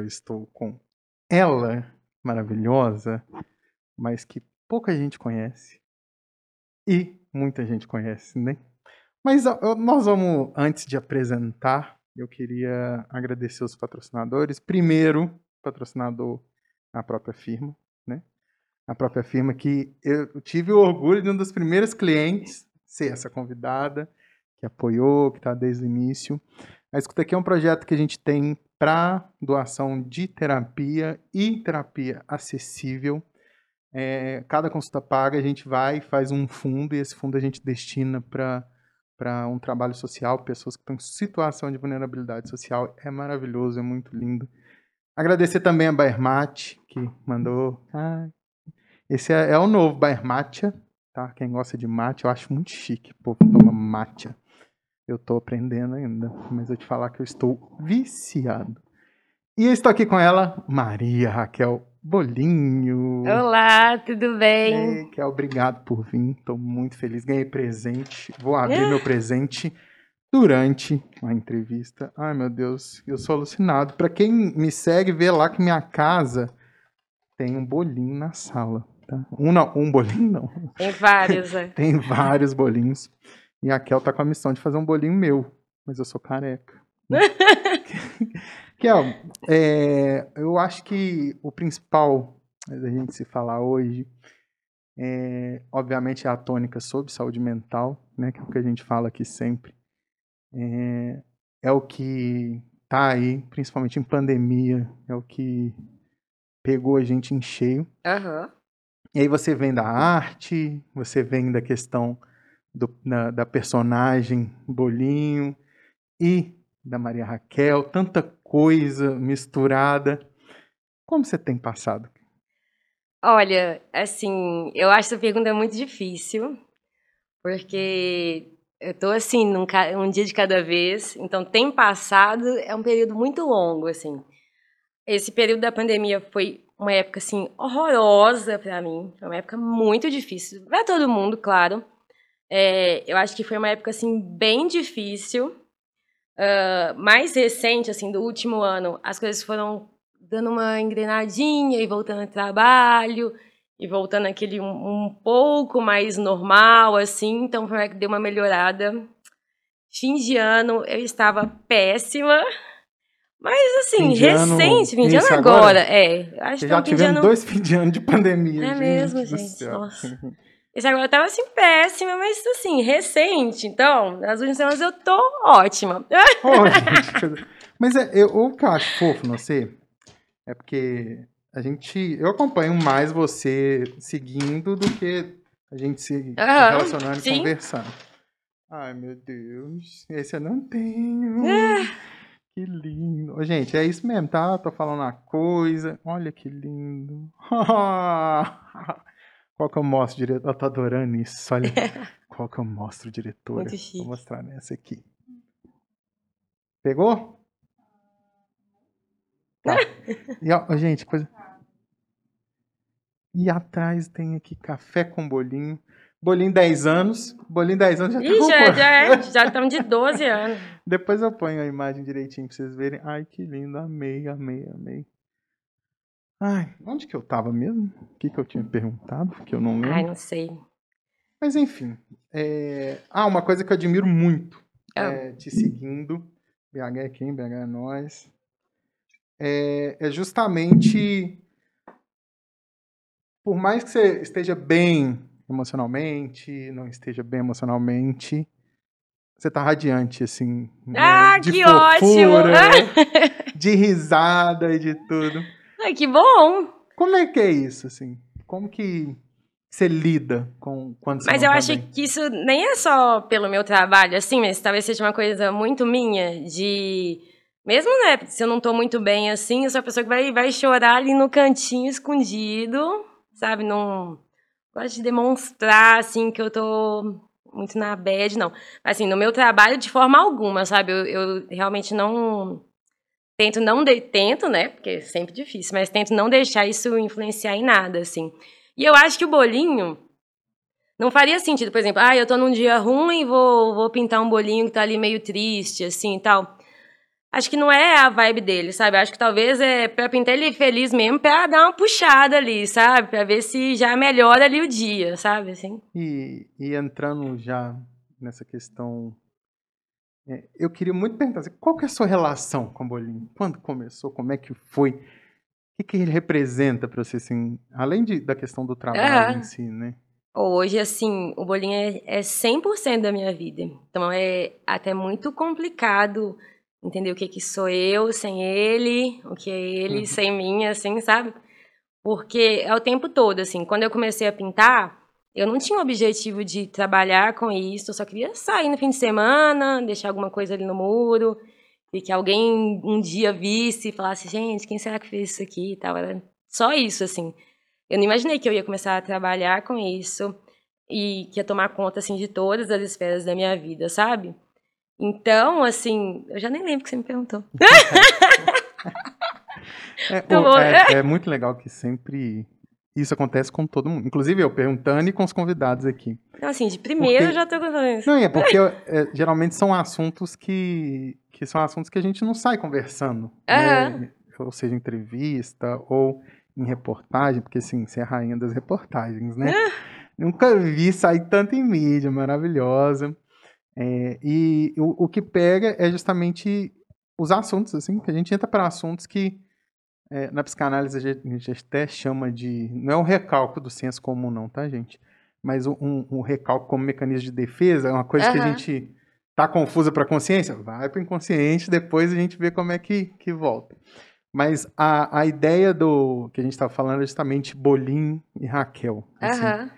eu estou com ela, maravilhosa, mas que pouca gente conhece. E muita gente conhece, né? Mas nós vamos, antes de apresentar, eu queria agradecer os patrocinadores. Primeiro, patrocinador, a própria firma, né? A própria firma que eu tive o orgulho de um dos primeiros clientes ser essa convidada, que apoiou, que está desde o início. A Escuta Aqui é um projeto que a gente tem para doação de terapia e terapia acessível. É, cada consulta paga, a gente vai faz um fundo, e esse fundo a gente destina para um trabalho social, pessoas que estão em situação de vulnerabilidade social. É maravilhoso, é muito lindo. Agradecer também a Baermate, que mandou. Esse é, é, o novo Baermatia, tá? Quem gosta de mate, eu acho muito chique. Povo toma matia. Eu estou aprendendo ainda, mas eu te falar que eu estou viciado. E eu estou aqui com ela, Maria Raquel Bolinho. Olá, tudo bem? Raquel, obrigado por vir. Estou muito feliz. Ganhei presente. Vou abrir meu presente durante a entrevista. Ai, meu Deus, eu sou alucinado. Para quem me segue, vê lá que minha casa tem um bolinho na sala. Tá? Um, não, um bolinho não. Tem vários, é. tem vários bolinhos. E a Kel tá com a missão de fazer um bolinho meu, mas eu sou careca. Kel, é, eu acho que o principal da gente se falar hoje é, obviamente, é a tônica sobre saúde mental, né, que é o que a gente fala aqui sempre. É, é o que tá aí, principalmente em pandemia, é o que pegou a gente em cheio. Uhum. E aí você vem da arte, você vem da questão do, na, da personagem Bolinho e da Maria Raquel, tanta coisa misturada. Como você tem passado? Olha, assim, eu acho essa pergunta muito difícil, porque eu tô assim, num, um dia de cada vez, então tem passado, é um período muito longo, assim. Esse período da pandemia foi uma época, assim, horrorosa para mim, foi uma época muito difícil, para todo mundo, claro, é, eu acho que foi uma época assim bem difícil. Uh, mais recente, assim, do último ano, as coisas foram dando uma engrenadinha e voltando ao trabalho e voltando aquele um, um pouco mais normal, assim. Então, foi que deu uma melhorada. Fim de ano, eu estava péssima. Mas assim, recente, fim de ano agora. agora. É, acho que já tivemos ano... dois fim de ano de pandemia. É gente mesmo, gente. Nossa. Esse agora tava assim péssima, mas assim, recente. Então, nas últimas semanas eu tô ótima. Gente, mas é, eu, o que eu acho fofo não sei é porque a gente. Eu acompanho mais você seguindo do que a gente se uhum, relacionando sim. e conversando. Ai, meu Deus. Esse eu não tenho. É. Que lindo. Gente, é isso mesmo, tá? Tô falando uma coisa. Olha que lindo. Qual que eu mostro, diretor? Eu tô adorando isso. Olha. Qual que eu mostro? Muito chique. Vou mostrar nessa aqui. Pegou? Tá. E, ó, gente, coisa. E atrás tem aqui café com bolinho. Bolinho 10 anos. Bolinho 10 anos já Ih, tá já, já, é, já estamos de 12 anos. Depois eu ponho a imagem direitinho pra vocês verem. Ai, que lindo. Amei, amei, amei. Ai, onde que eu tava mesmo? O que, que eu tinha perguntado? Que eu não lembro. Ai, não sei. Mas enfim. É... Ah, uma coisa que eu admiro muito. Oh. É, te seguindo. BH é quem? BH é nós. É, é justamente. Por mais que você esteja bem emocionalmente, não esteja bem emocionalmente, você tá radiante, assim. Né? Ah, de que fofura, ótimo! de risada e de tudo. Ai, que bom! Como é que é isso, assim? Como que você lida com quando você Mas eu tá acho bem? que isso nem é só pelo meu trabalho, assim, mas talvez seja uma coisa muito minha, de... Mesmo, né, se eu não tô muito bem, assim, eu sou a pessoa que vai, vai chorar ali no cantinho, escondido, sabe? Não gosto de demonstrar, assim, que eu tô muito na bad, não. Assim, no meu trabalho, de forma alguma, sabe? Eu, eu realmente não tento não de, tento, né? Porque é sempre difícil, mas tento não deixar isso influenciar em nada, assim. E eu acho que o bolinho não faria sentido, por exemplo, ah, eu tô num dia ruim, vou, vou pintar um bolinho que tá ali meio triste, assim, e tal. acho que não é a vibe dele, sabe? Acho que talvez é pra pintar ele feliz mesmo, pra dar uma puxada ali, sabe? Pra ver se já melhora ali o dia, sabe? Assim. E, e entrando já nessa questão, eu queria muito perguntar, assim, qual que é a sua relação com o bolinho? Quando começou? Como é que foi? O que, que ele representa para você, assim, além de, da questão do trabalho em si, né? Hoje, assim, o bolinho é, é 100% da minha vida. Então, é até muito complicado entender o que, que sou eu sem ele, o que é ele uhum. sem mim, assim, sabe? Porque é o tempo todo, assim. Quando eu comecei a pintar, eu não tinha o objetivo de trabalhar com isso, eu só queria sair no fim de semana, deixar alguma coisa ali no muro, e que alguém um dia visse e falasse, gente, quem será que fez isso aqui e tal. Era só isso, assim. Eu não imaginei que eu ia começar a trabalhar com isso e que ia tomar conta, assim, de todas as esferas da minha vida, sabe? Então, assim, eu já nem lembro que você me perguntou. é, o, é, é, muito legal que sempre isso acontece com todo mundo. Inclusive eu perguntando e com os convidados aqui. Assim, de primeiro porque... eu já estou contando isso. Não, é porque é, geralmente são assuntos que, que são assuntos que a gente não sai conversando. Uhum. Né? Ou seja, entrevista ou em reportagem, porque assim, você é a rainha das reportagens, né? Uhum. Nunca vi sair tanto em mídia, maravilhosa. É, e o, o que pega é justamente os assuntos, assim, que a gente entra para assuntos que é, na psicanálise a gente, a gente, até chama de. Não é um recalque do senso comum, não, tá, gente? Mas um, um recalque como mecanismo de defesa é uma coisa uhum. que a gente tá confusa para a consciência, vai para o inconsciente, depois a gente vê como é que, que volta. Mas a, a ideia do que a gente estava falando é justamente Bolim e Raquel. Assim, uhum.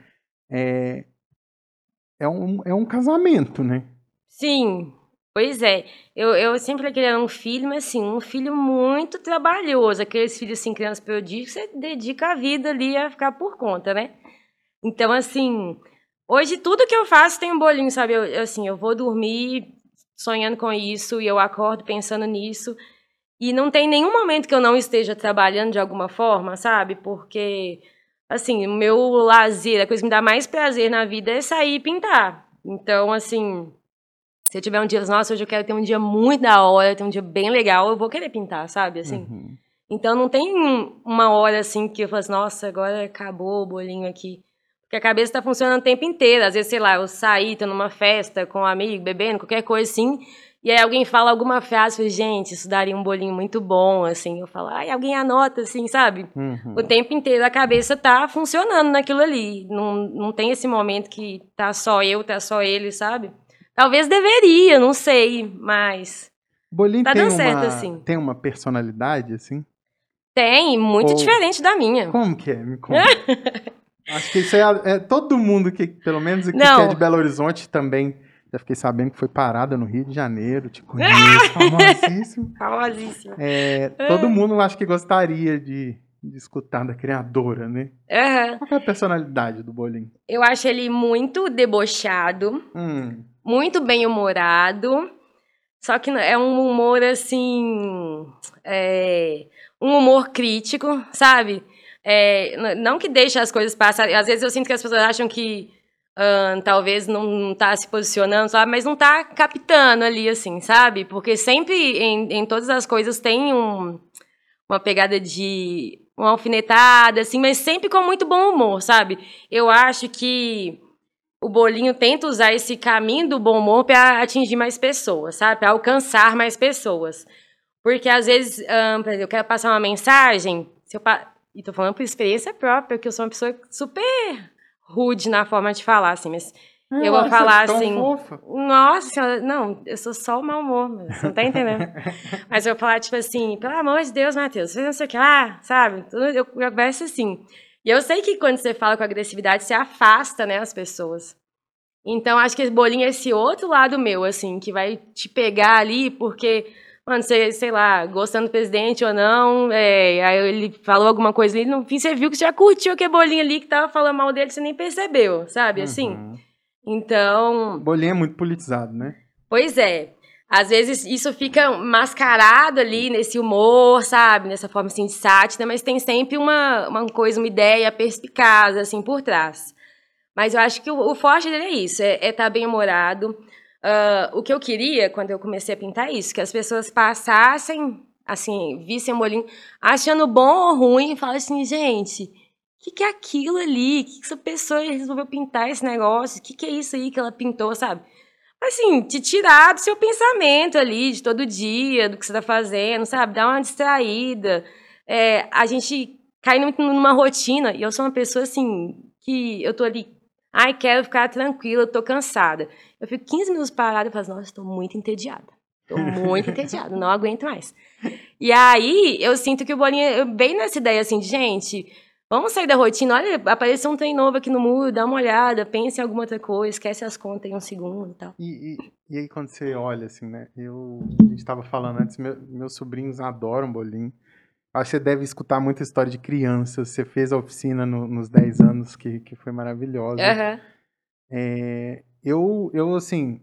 é, é um, é um casamento, né? Sim, pois é. Eu, eu sempre queria um filho, mas assim, um filho muito trabalhoso. Aqueles filhos, assim, crianças prodígios, você dedica a vida ali a ficar por conta, né? Então, assim, hoje tudo que eu faço tem um bolinho, sabe? Eu, assim, eu vou dormir sonhando com isso e eu acordo pensando nisso. E não tem nenhum momento que eu não esteja trabalhando de alguma forma, sabe? Porque assim, o meu lazer, a coisa que me dá mais prazer na vida é sair e pintar. Então, assim, se eu tiver um dia, nossa, hoje eu quero ter um dia muito da hora, ter um dia bem legal, eu vou querer pintar, sabe? Assim. Uhum. Então não tem uma hora assim que eu falo assim, nossa, agora acabou o bolinho aqui. Porque a cabeça está funcionando o tempo inteiro. Às vezes, sei lá, eu saí, tô numa festa com um amigo, bebendo, qualquer coisa assim. E aí alguém fala alguma frase, falo, gente, isso daria um bolinho muito bom, assim. Eu falo, ai, alguém anota, assim, sabe? Uhum. O tempo inteiro a cabeça tá funcionando naquilo ali. Não, não tem esse momento que tá só eu, tá só ele, sabe? Talvez deveria, não sei, mas. Bolinho tá tem dando uma, certo, assim. Tem uma personalidade, assim? Tem, muito Ou... diferente da minha. Como que é? Me conta. Acho que isso é, é, todo mundo que, pelo menos que é de Belo Horizonte também já fiquei sabendo que foi parada no Rio de Janeiro, te conheço, famosíssimo. Famosíssimo. É, todo mundo acho que gostaria de, de escutar da criadora, né? Uhum. Qual é a personalidade do Bolinho? Eu acho ele muito debochado, hum. Muito bem-humorado, só que é um humor, assim... É, um humor crítico, sabe? É, não que deixe as coisas passarem. Às vezes eu sinto que as pessoas acham que talvez não está se posicionando, sabe? Mas não está captando ali, assim, sabe? Porque sempre em, em todas as coisas tem um, uma pegada de uma alfinetada, assim, mas sempre com muito bom humor, sabe? Eu acho que o Bolinho tenta usar esse caminho do bom humor para atingir mais pessoas, sabe? Para alcançar mais pessoas. Porque às vezes, um, eu quero passar uma mensagem, se eu pa... e tô falando por experiência própria, que eu sou uma pessoa super rude na forma de falar, assim, mas eu vou falar é assim. Fofa. Nossa, não, eu sou só o mau humor, você não tá entendendo. mas eu vou falar, tipo assim, pelo amor de Deus, Matheus, você não sei o que lá, sabe? Eu converso assim. E eu sei que quando você fala com agressividade, você afasta, né, as pessoas. Então, acho que esse bolinho é esse outro lado meu, assim, que vai te pegar ali, porque mano, você, sei lá, gostando do presidente ou não, é, aí ele falou alguma coisa ali, no fim você viu que você já curtiu aquele bolinho ali que tava falando mal dele, você nem percebeu, sabe, assim? Uhum. Então... Bolinho é muito politizado, né? Pois é. Às vezes isso fica mascarado ali nesse humor, sabe? Nessa forma assim de sátira, mas tem sempre uma, uma coisa, uma ideia perspicaz, assim, por trás. Mas eu acho que o, o forte dele é isso, é estar é tá bem humorado, Uh, o que eu queria, quando eu comecei a pintar, isso, que as pessoas passassem, assim, vissem o bolinho, achando bom ou ruim, e falassem assim, gente, o que, que é aquilo ali? O que, que essa pessoa resolveu pintar esse negócio? O que, que é isso aí que ela pintou, sabe? Assim, te tirar do seu pensamento ali, de todo dia, do que você está fazendo, sabe? Dar uma distraída. É, a gente cai numa rotina, e eu sou uma pessoa, assim, que eu tô ali Ai, quero ficar tranquila, tô cansada. Eu fico 15 minutos parada e falo, nossa, estou muito entediada. Estou muito entediada, não aguento mais. E aí, eu sinto que o Bolinha, bem nessa ideia assim, de, gente, vamos sair da rotina, olha, apareceu um trem novo aqui no muro, dá uma olhada, pense em alguma outra coisa, esquece as contas em um segundo e tal. E, e, e aí, quando você olha, assim, né, eu, a gente estava falando antes, meu, meus sobrinhos adoram bolinho. Acho que você deve escutar muita história de crianças. Você fez a oficina no, nos 10 anos, que, que foi maravilhosa. Uhum. É, eu, eu, assim,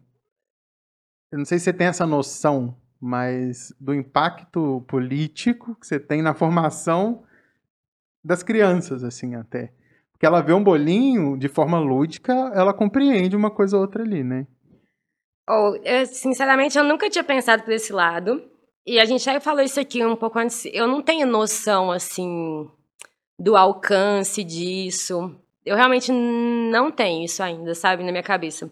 eu não sei se você tem essa noção, mas do impacto político que você tem na formação das crianças, assim, até. Porque ela vê um bolinho de forma lúdica, ela compreende uma coisa ou outra ali, né? Oh, sinceramente, eu nunca tinha pensado por esse lado. E a gente já falou isso aqui um pouco antes. Eu não tenho noção, assim, do alcance disso. Eu realmente não tenho isso ainda, sabe, na minha cabeça.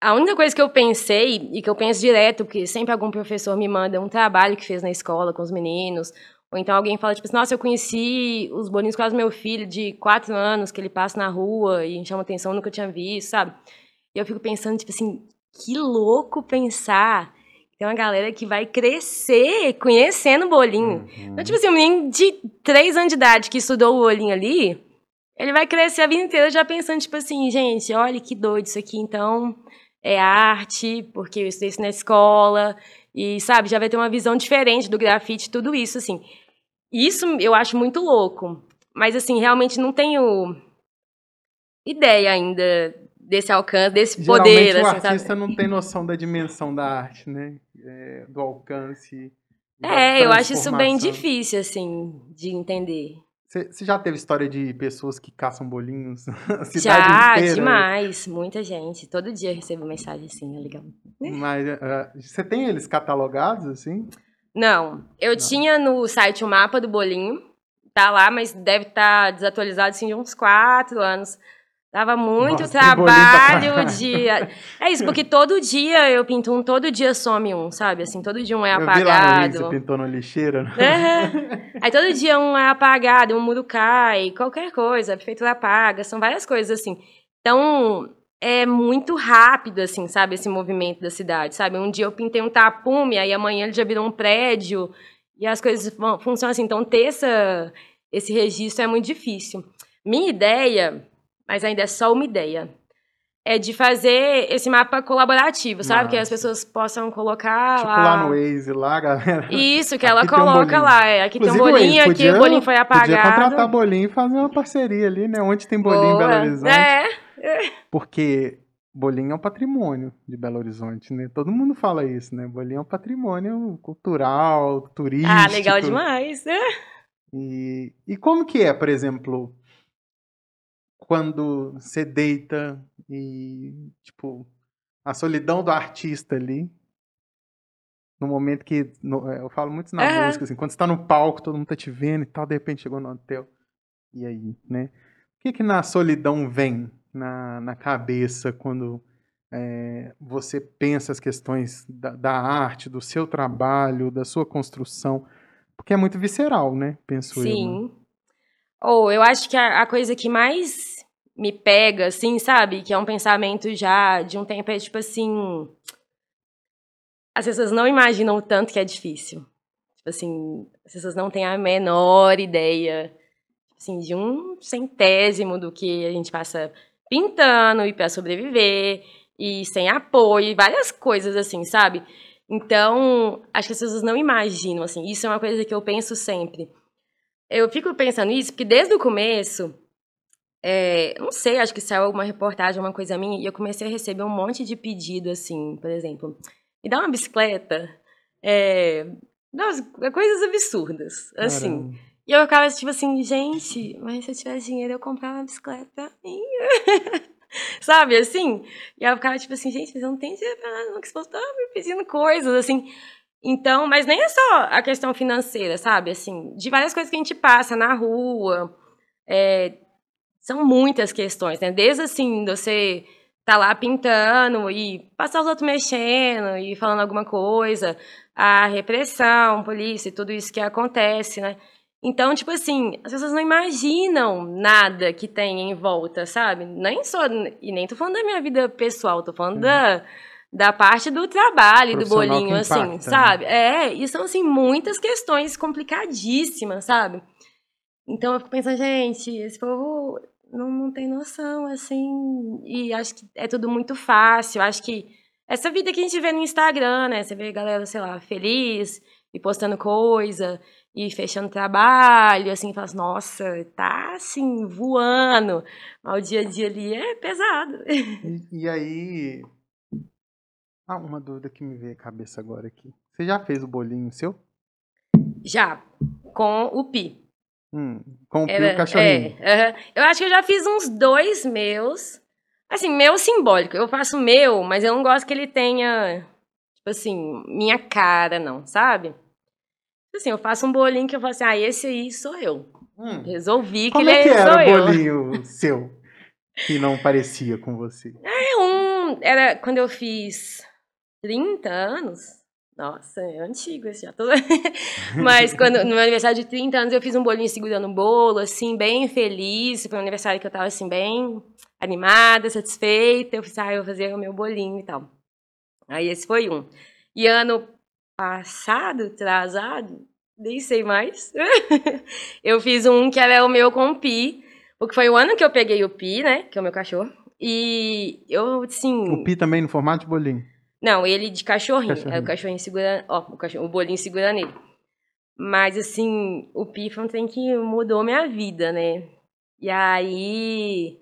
A única coisa que eu pensei, e que eu penso direto, porque sempre algum professor me manda um trabalho que fez na escola com os meninos, ou então alguém fala, tipo assim, nossa, eu conheci os bolinhos quase meu filho de quatro anos, que ele passa na rua e chama atenção, nunca tinha visto, sabe? E eu fico pensando, tipo assim, que louco pensar tem uma galera que vai crescer conhecendo o bolinho. Uhum. Então, tipo assim, um menino de 3 anos de idade que estudou o bolinho ali, ele vai crescer a vida inteira já pensando, tipo assim, gente, olha que doido isso aqui, então é arte, porque eu estudei isso na escola, e, sabe, já vai ter uma visão diferente do grafite, tudo isso, assim. Isso eu acho muito louco. Mas, assim, realmente não tenho ideia ainda desse alcance, desse Geralmente, poder. o assim, artista sabe? não tem noção da dimensão da arte, né? É, do alcance. É, eu acho isso bem difícil, assim, de entender. Você já teve história de pessoas que caçam bolinhos? já, inteira? demais. Muita gente. Todo dia eu recebo mensagem assim, é legal. Mas você uh, tem eles catalogados, assim? Não. Eu não. tinha no site o mapa do bolinho. Tá lá, mas deve estar tá desatualizado, assim, de uns quatro anos. Dava muito Nossa, trabalho de. É isso, porque todo dia eu pinto um, todo dia some um, sabe? Assim, todo dia um é apagado. Eu vi lá no você pintou na lixeira. Né? É. Aí todo dia um é apagado, um muro cai, qualquer coisa, a prefeitura apaga, são várias coisas assim. Então, é muito rápido, assim, sabe? Esse movimento da cidade, sabe? Um dia eu pintei um tapume, aí amanhã ele já virou um prédio, e as coisas funcionam assim. Então, ter essa, esse registro é muito difícil. Minha ideia mas ainda é só uma ideia. É de fazer esse mapa colaborativo, sabe? Nossa. Que as pessoas possam colocar tipo lá. lá no Waze, lá, galera. Isso, que ela coloca um lá. É, aqui Inclusive, tem um bolinho, Waze, podia, aqui o bolinho foi apagado. Podia contratar bolinho e fazer uma parceria ali, né? Onde tem bolinho Boa. em Belo Horizonte. É. Porque bolinho é um patrimônio de Belo Horizonte, né? Todo mundo fala isso, né? Bolinho é um patrimônio cultural, turístico. Ah, legal demais. E, e como que é, por exemplo, quando você deita e, tipo, a solidão do artista ali. No momento que. No, é, eu falo muito na é. música, assim, quando você tá no palco, todo mundo tá te vendo e tal, de repente chegou no hotel. E aí, né? O que que na solidão vem na, na cabeça quando é, você pensa as questões da, da, arte, do seu trabalho, da sua construção? Porque é muito visceral, né? Penso Sim. eu. Sim. Né? Ou oh, eu acho que a, a, coisa que mais me pega, assim, sabe? Que é um pensamento já de um tempo, é tipo assim. As pessoas não imaginam o tanto que é difícil. Tipo assim, as pessoas não têm a menor ideia, tipo assim, de um centésimo do que a gente passa pintando e para sobreviver, e sem apoio, e várias coisas assim, sabe? Então, acho que as pessoas não imaginam, assim. Isso é uma coisa que eu penso sempre. Eu fico pensando nisso porque desde o começo é, não sei, acho que saiu alguma reportagem, uma coisa minha, e eu comecei a receber um monte de pedido, assim, por exemplo, me dá uma bicicleta, é, nossa, coisas absurdas, assim. Caramba. E eu ficava tipo assim, gente, mas se eu tivesse dinheiro eu comprava uma bicicleta mim. Sabe, assim? E eu ficava tipo assim, gente, mas eu não tenho dinheiro pra nada, não, que tá me pedindo coisas, assim. Então, mas nem é só a questão financeira, sabe? Assim, de várias coisas que a gente passa na rua. É, são muitas questões, né? Desde assim, você tá lá pintando e passar os outros mexendo e falando alguma coisa, a repressão, polícia, tudo isso que acontece, né? Então, tipo assim, as pessoas não imaginam nada que tem em volta, sabe? Nem só. E nem tô falando da minha vida pessoal, tô falando da, da parte do trabalho, do bolinho, assim, impacta, né? sabe? Né? É, e são, assim, muitas questões complicadíssimas, sabe? Então eu fico pensando, gente, esse povo não, não tem noção, assim, e acho que é tudo muito fácil. Acho que essa vida que a gente vê no Instagram, né? Você vê a galera, sei lá, feliz e postando coisa e fechando trabalho, assim, fala assim, nossa, tá assim, voando. Mas o dia a dia ali é pesado. E, e aí. Ah, uma dúvida que me veio à cabeça agora aqui. Você já fez o bolinho seu? Já, com o Pi. Hum, com o Era, cachorrinho. É, uh -huh. Eu acho que eu já fiz uns dois meus. Assim, meu simbólico. Eu faço meu, mas eu não gosto que ele tenha, tipo assim, minha cara, não, sabe? Tipo assim, eu faço um bolinho que eu falo assim, ah, esse aí sou eu. Hum. Resolvi que Como ele é que era o bolinho seu que não parecia com você? É um, era quando eu fiz 30 anos. Nossa, é antigo esse já. Tô... Mas quando, no meu aniversário de 30 anos eu fiz um bolinho segurando um bolo, assim, bem feliz. Foi um aniversário que eu tava, assim, bem animada, satisfeita. Eu fiz, ah, eu vou fazer o meu bolinho e tal. Aí esse foi um. E ano passado, atrasado, nem sei mais. eu fiz um que era o meu com o Pi. Porque foi o ano que eu peguei o Pi, né? Que é o meu cachorro. E eu, assim. O Pi também no formato de bolinho? Não, ele de cachorrinho. cachorrinho. É o cachorrinho segurando. Ó, o, cachorro, o bolinho segurando ele. Mas, assim, o Pi foi um trem que mudou minha vida, né? E aí.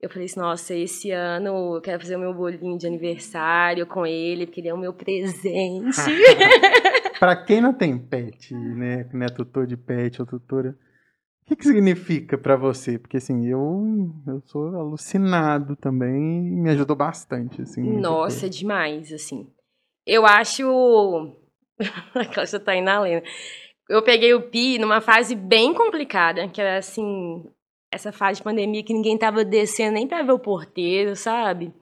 Eu falei assim, nossa, esse ano eu quero fazer o meu bolinho de aniversário com ele, porque ele é o meu presente. para quem não tem pet, né, não é tutor de pet ou tutora, que, que significa para você? Porque assim, eu, eu sou alucinado também e me ajudou bastante, assim. Nossa, demais, assim. Eu acho... Aquela já tá aí na lenda. Eu peguei o Pi numa fase bem complicada, que era assim, essa fase de pandemia que ninguém tava descendo nem para ver o porteiro, sabe?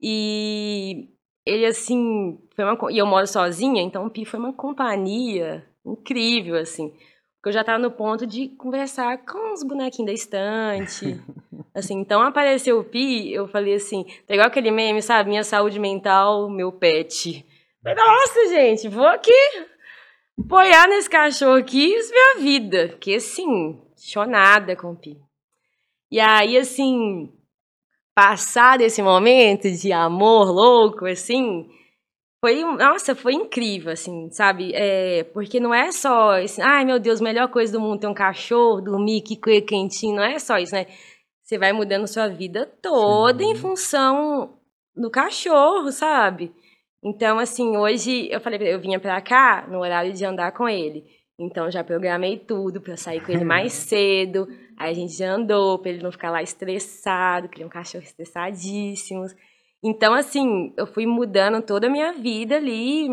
E ele, assim, foi uma. E eu moro sozinha, então o Pi foi uma companhia incrível, assim. Porque eu já tava no ponto de conversar com os bonequinhos da estante. assim, então apareceu o Pi, eu falei assim, tá igual aquele meme, sabe? Minha saúde mental, meu pet. Nossa, gente, vou aqui apoiar nesse cachorro aqui e ver a vida. Porque, assim, chonada com o Pi. E aí, assim, passar desse momento de amor louco, assim, foi, nossa, foi incrível, assim, sabe? É, porque não é só, assim, ai meu Deus, melhor coisa do mundo ter um cachorro, dormir, que coisa quentinho, não é só isso, né? Você vai mudando sua vida toda Sim. em função do cachorro, sabe? Então, assim, hoje eu falei, eu vinha pra cá no horário de andar com ele. Então já programei tudo para sair com ele mais cedo. Aí a gente já andou para ele não ficar lá estressado, que ele é um cachorro estressadíssimo. Então assim, eu fui mudando toda a minha vida ali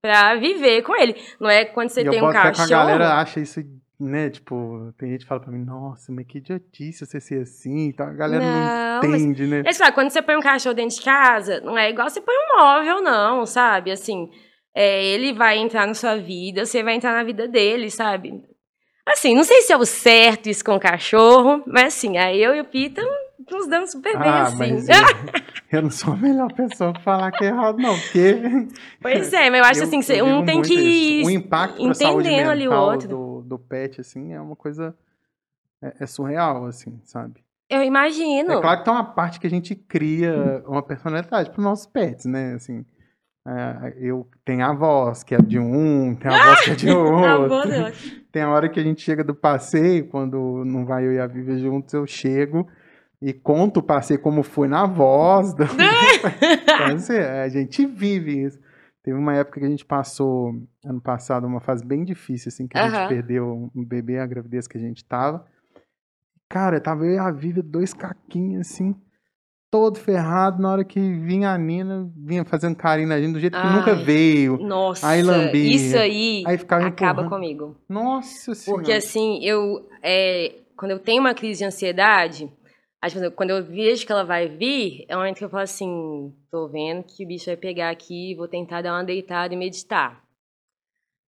para viver com ele. Não é quando você e tem um cachorro. Que a galera acha isso, né? Tipo, tem gente que fala para mim, nossa, mas que idiotice você ser assim. Então a galera não, não entende, mas, né? Mas, claro, quando você põe um cachorro dentro de casa, não é igual você põe um móvel, não, sabe? Assim, é, ele vai entrar na sua vida, você vai entrar na vida dele, sabe? Assim, não sei se é o certo isso com o cachorro, mas assim, aí eu e o Pita nos dando super bem, ah, assim. Mas eu, eu, não sou a melhor pessoa para falar que é errado, não, porque... Pois é, mas eu acho eu, assim, que um tem que ir O impacto mental ali o outro. Do, do pet, assim, é uma coisa... É, é surreal, assim, sabe? Eu imagino. É claro que tem uma parte que a gente cria uma personalidade para os nossos pets, né? Assim, é, eu tenho a voz que é de um, tem a voz que é de outro. tem a hora que a gente chega do passeio, quando não vai eu e a Vivi juntos, eu chego e conto o passeio como foi na voz. Do... então, assim, a gente vive isso. Teve uma época que a gente passou, ano passado, uma fase bem difícil, assim, que a gente perdeu um bebê, a gravidez que a gente tava. Cara, tava eu e a Vivi, dois caquinhos, assim. todo ferrado, na hora que vinha a Nina, vinha fazendo carinho na gente do jeito que Ai, nunca veio. Nossa, Aí lambia. isso aí, Aí ficava acaba empurrando. comigo. Nossa senhora. Porque assim, eu. é, quando eu tenho uma crise de ansiedade, às vezes, quando eu vejo que ela vai vir, é o momento que eu falo assim: tô vendo que o bicho vai pegar aqui, vou tentar dar uma deitada e meditar.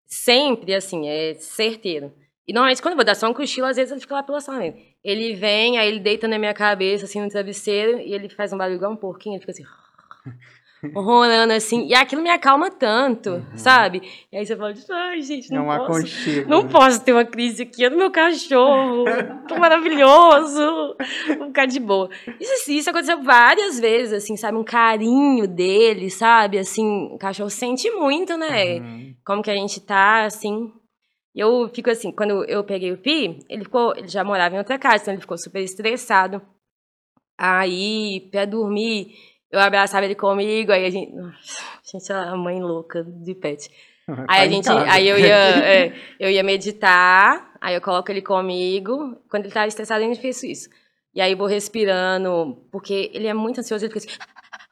Sempre assim, é certeiro. E normalmente, quando eu vou dar só um cochilo, às vezes ele fica lá pela sala mesmo. Ele vem, aí ele deita na minha cabeça, assim, no travesseiro, e ele faz um barulho igual um porquinho, ele fica assim. ronando assim. E aquilo me acalma tanto, sabe? E aí você fala, ai, gente, é não posso. Não né? posso ter uma crise aqui, é do meu cachorro. Tô maravilhoso. Vou ficar de boa. Isso, isso aconteceu várias vezes, assim, sabe? Um carinho dele, sabe? Assim, o cachorro sente muito, né? Uhum. Como que a gente tá, assim. E eu fico assim, quando eu peguei o Pi, ele ficou, ele já morava em outra casa, então ele ficou super estressado. Aí, pra dormir, eu abraçava ele comigo, aí a gente. Gente, é a mãe louca de pet. Aí a gente, aí eu ia, é, eu ia meditar, aí eu coloco ele comigo. Quando ele tá estressado, a gente fez isso. E aí eu vou respirando, porque ele é muito ansioso, ele fica assim,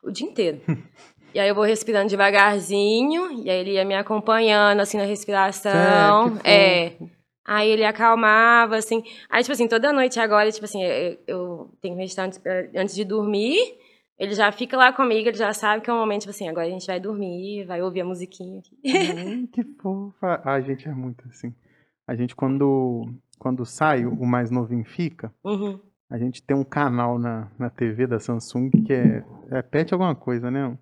o dia inteiro. E aí eu vou respirando devagarzinho, e aí ele ia me acompanhando, assim, na respiração. É. fofo. Aí ele acalmava, assim. Aí, tipo assim, toda noite agora, tipo assim, eu, eu tenho que meditar antes, antes de dormir. Ele já fica lá comigo, ele já sabe que é um momento, tipo assim, agora a gente vai dormir, vai ouvir a musiquinha aqui. Hum, que fofa. A gente é muito assim. A gente, quando, quando sai, o mais novinho fica, Uhum. a gente tem um canal na, na TV da Samsung que é, é pet alguma coisa, né?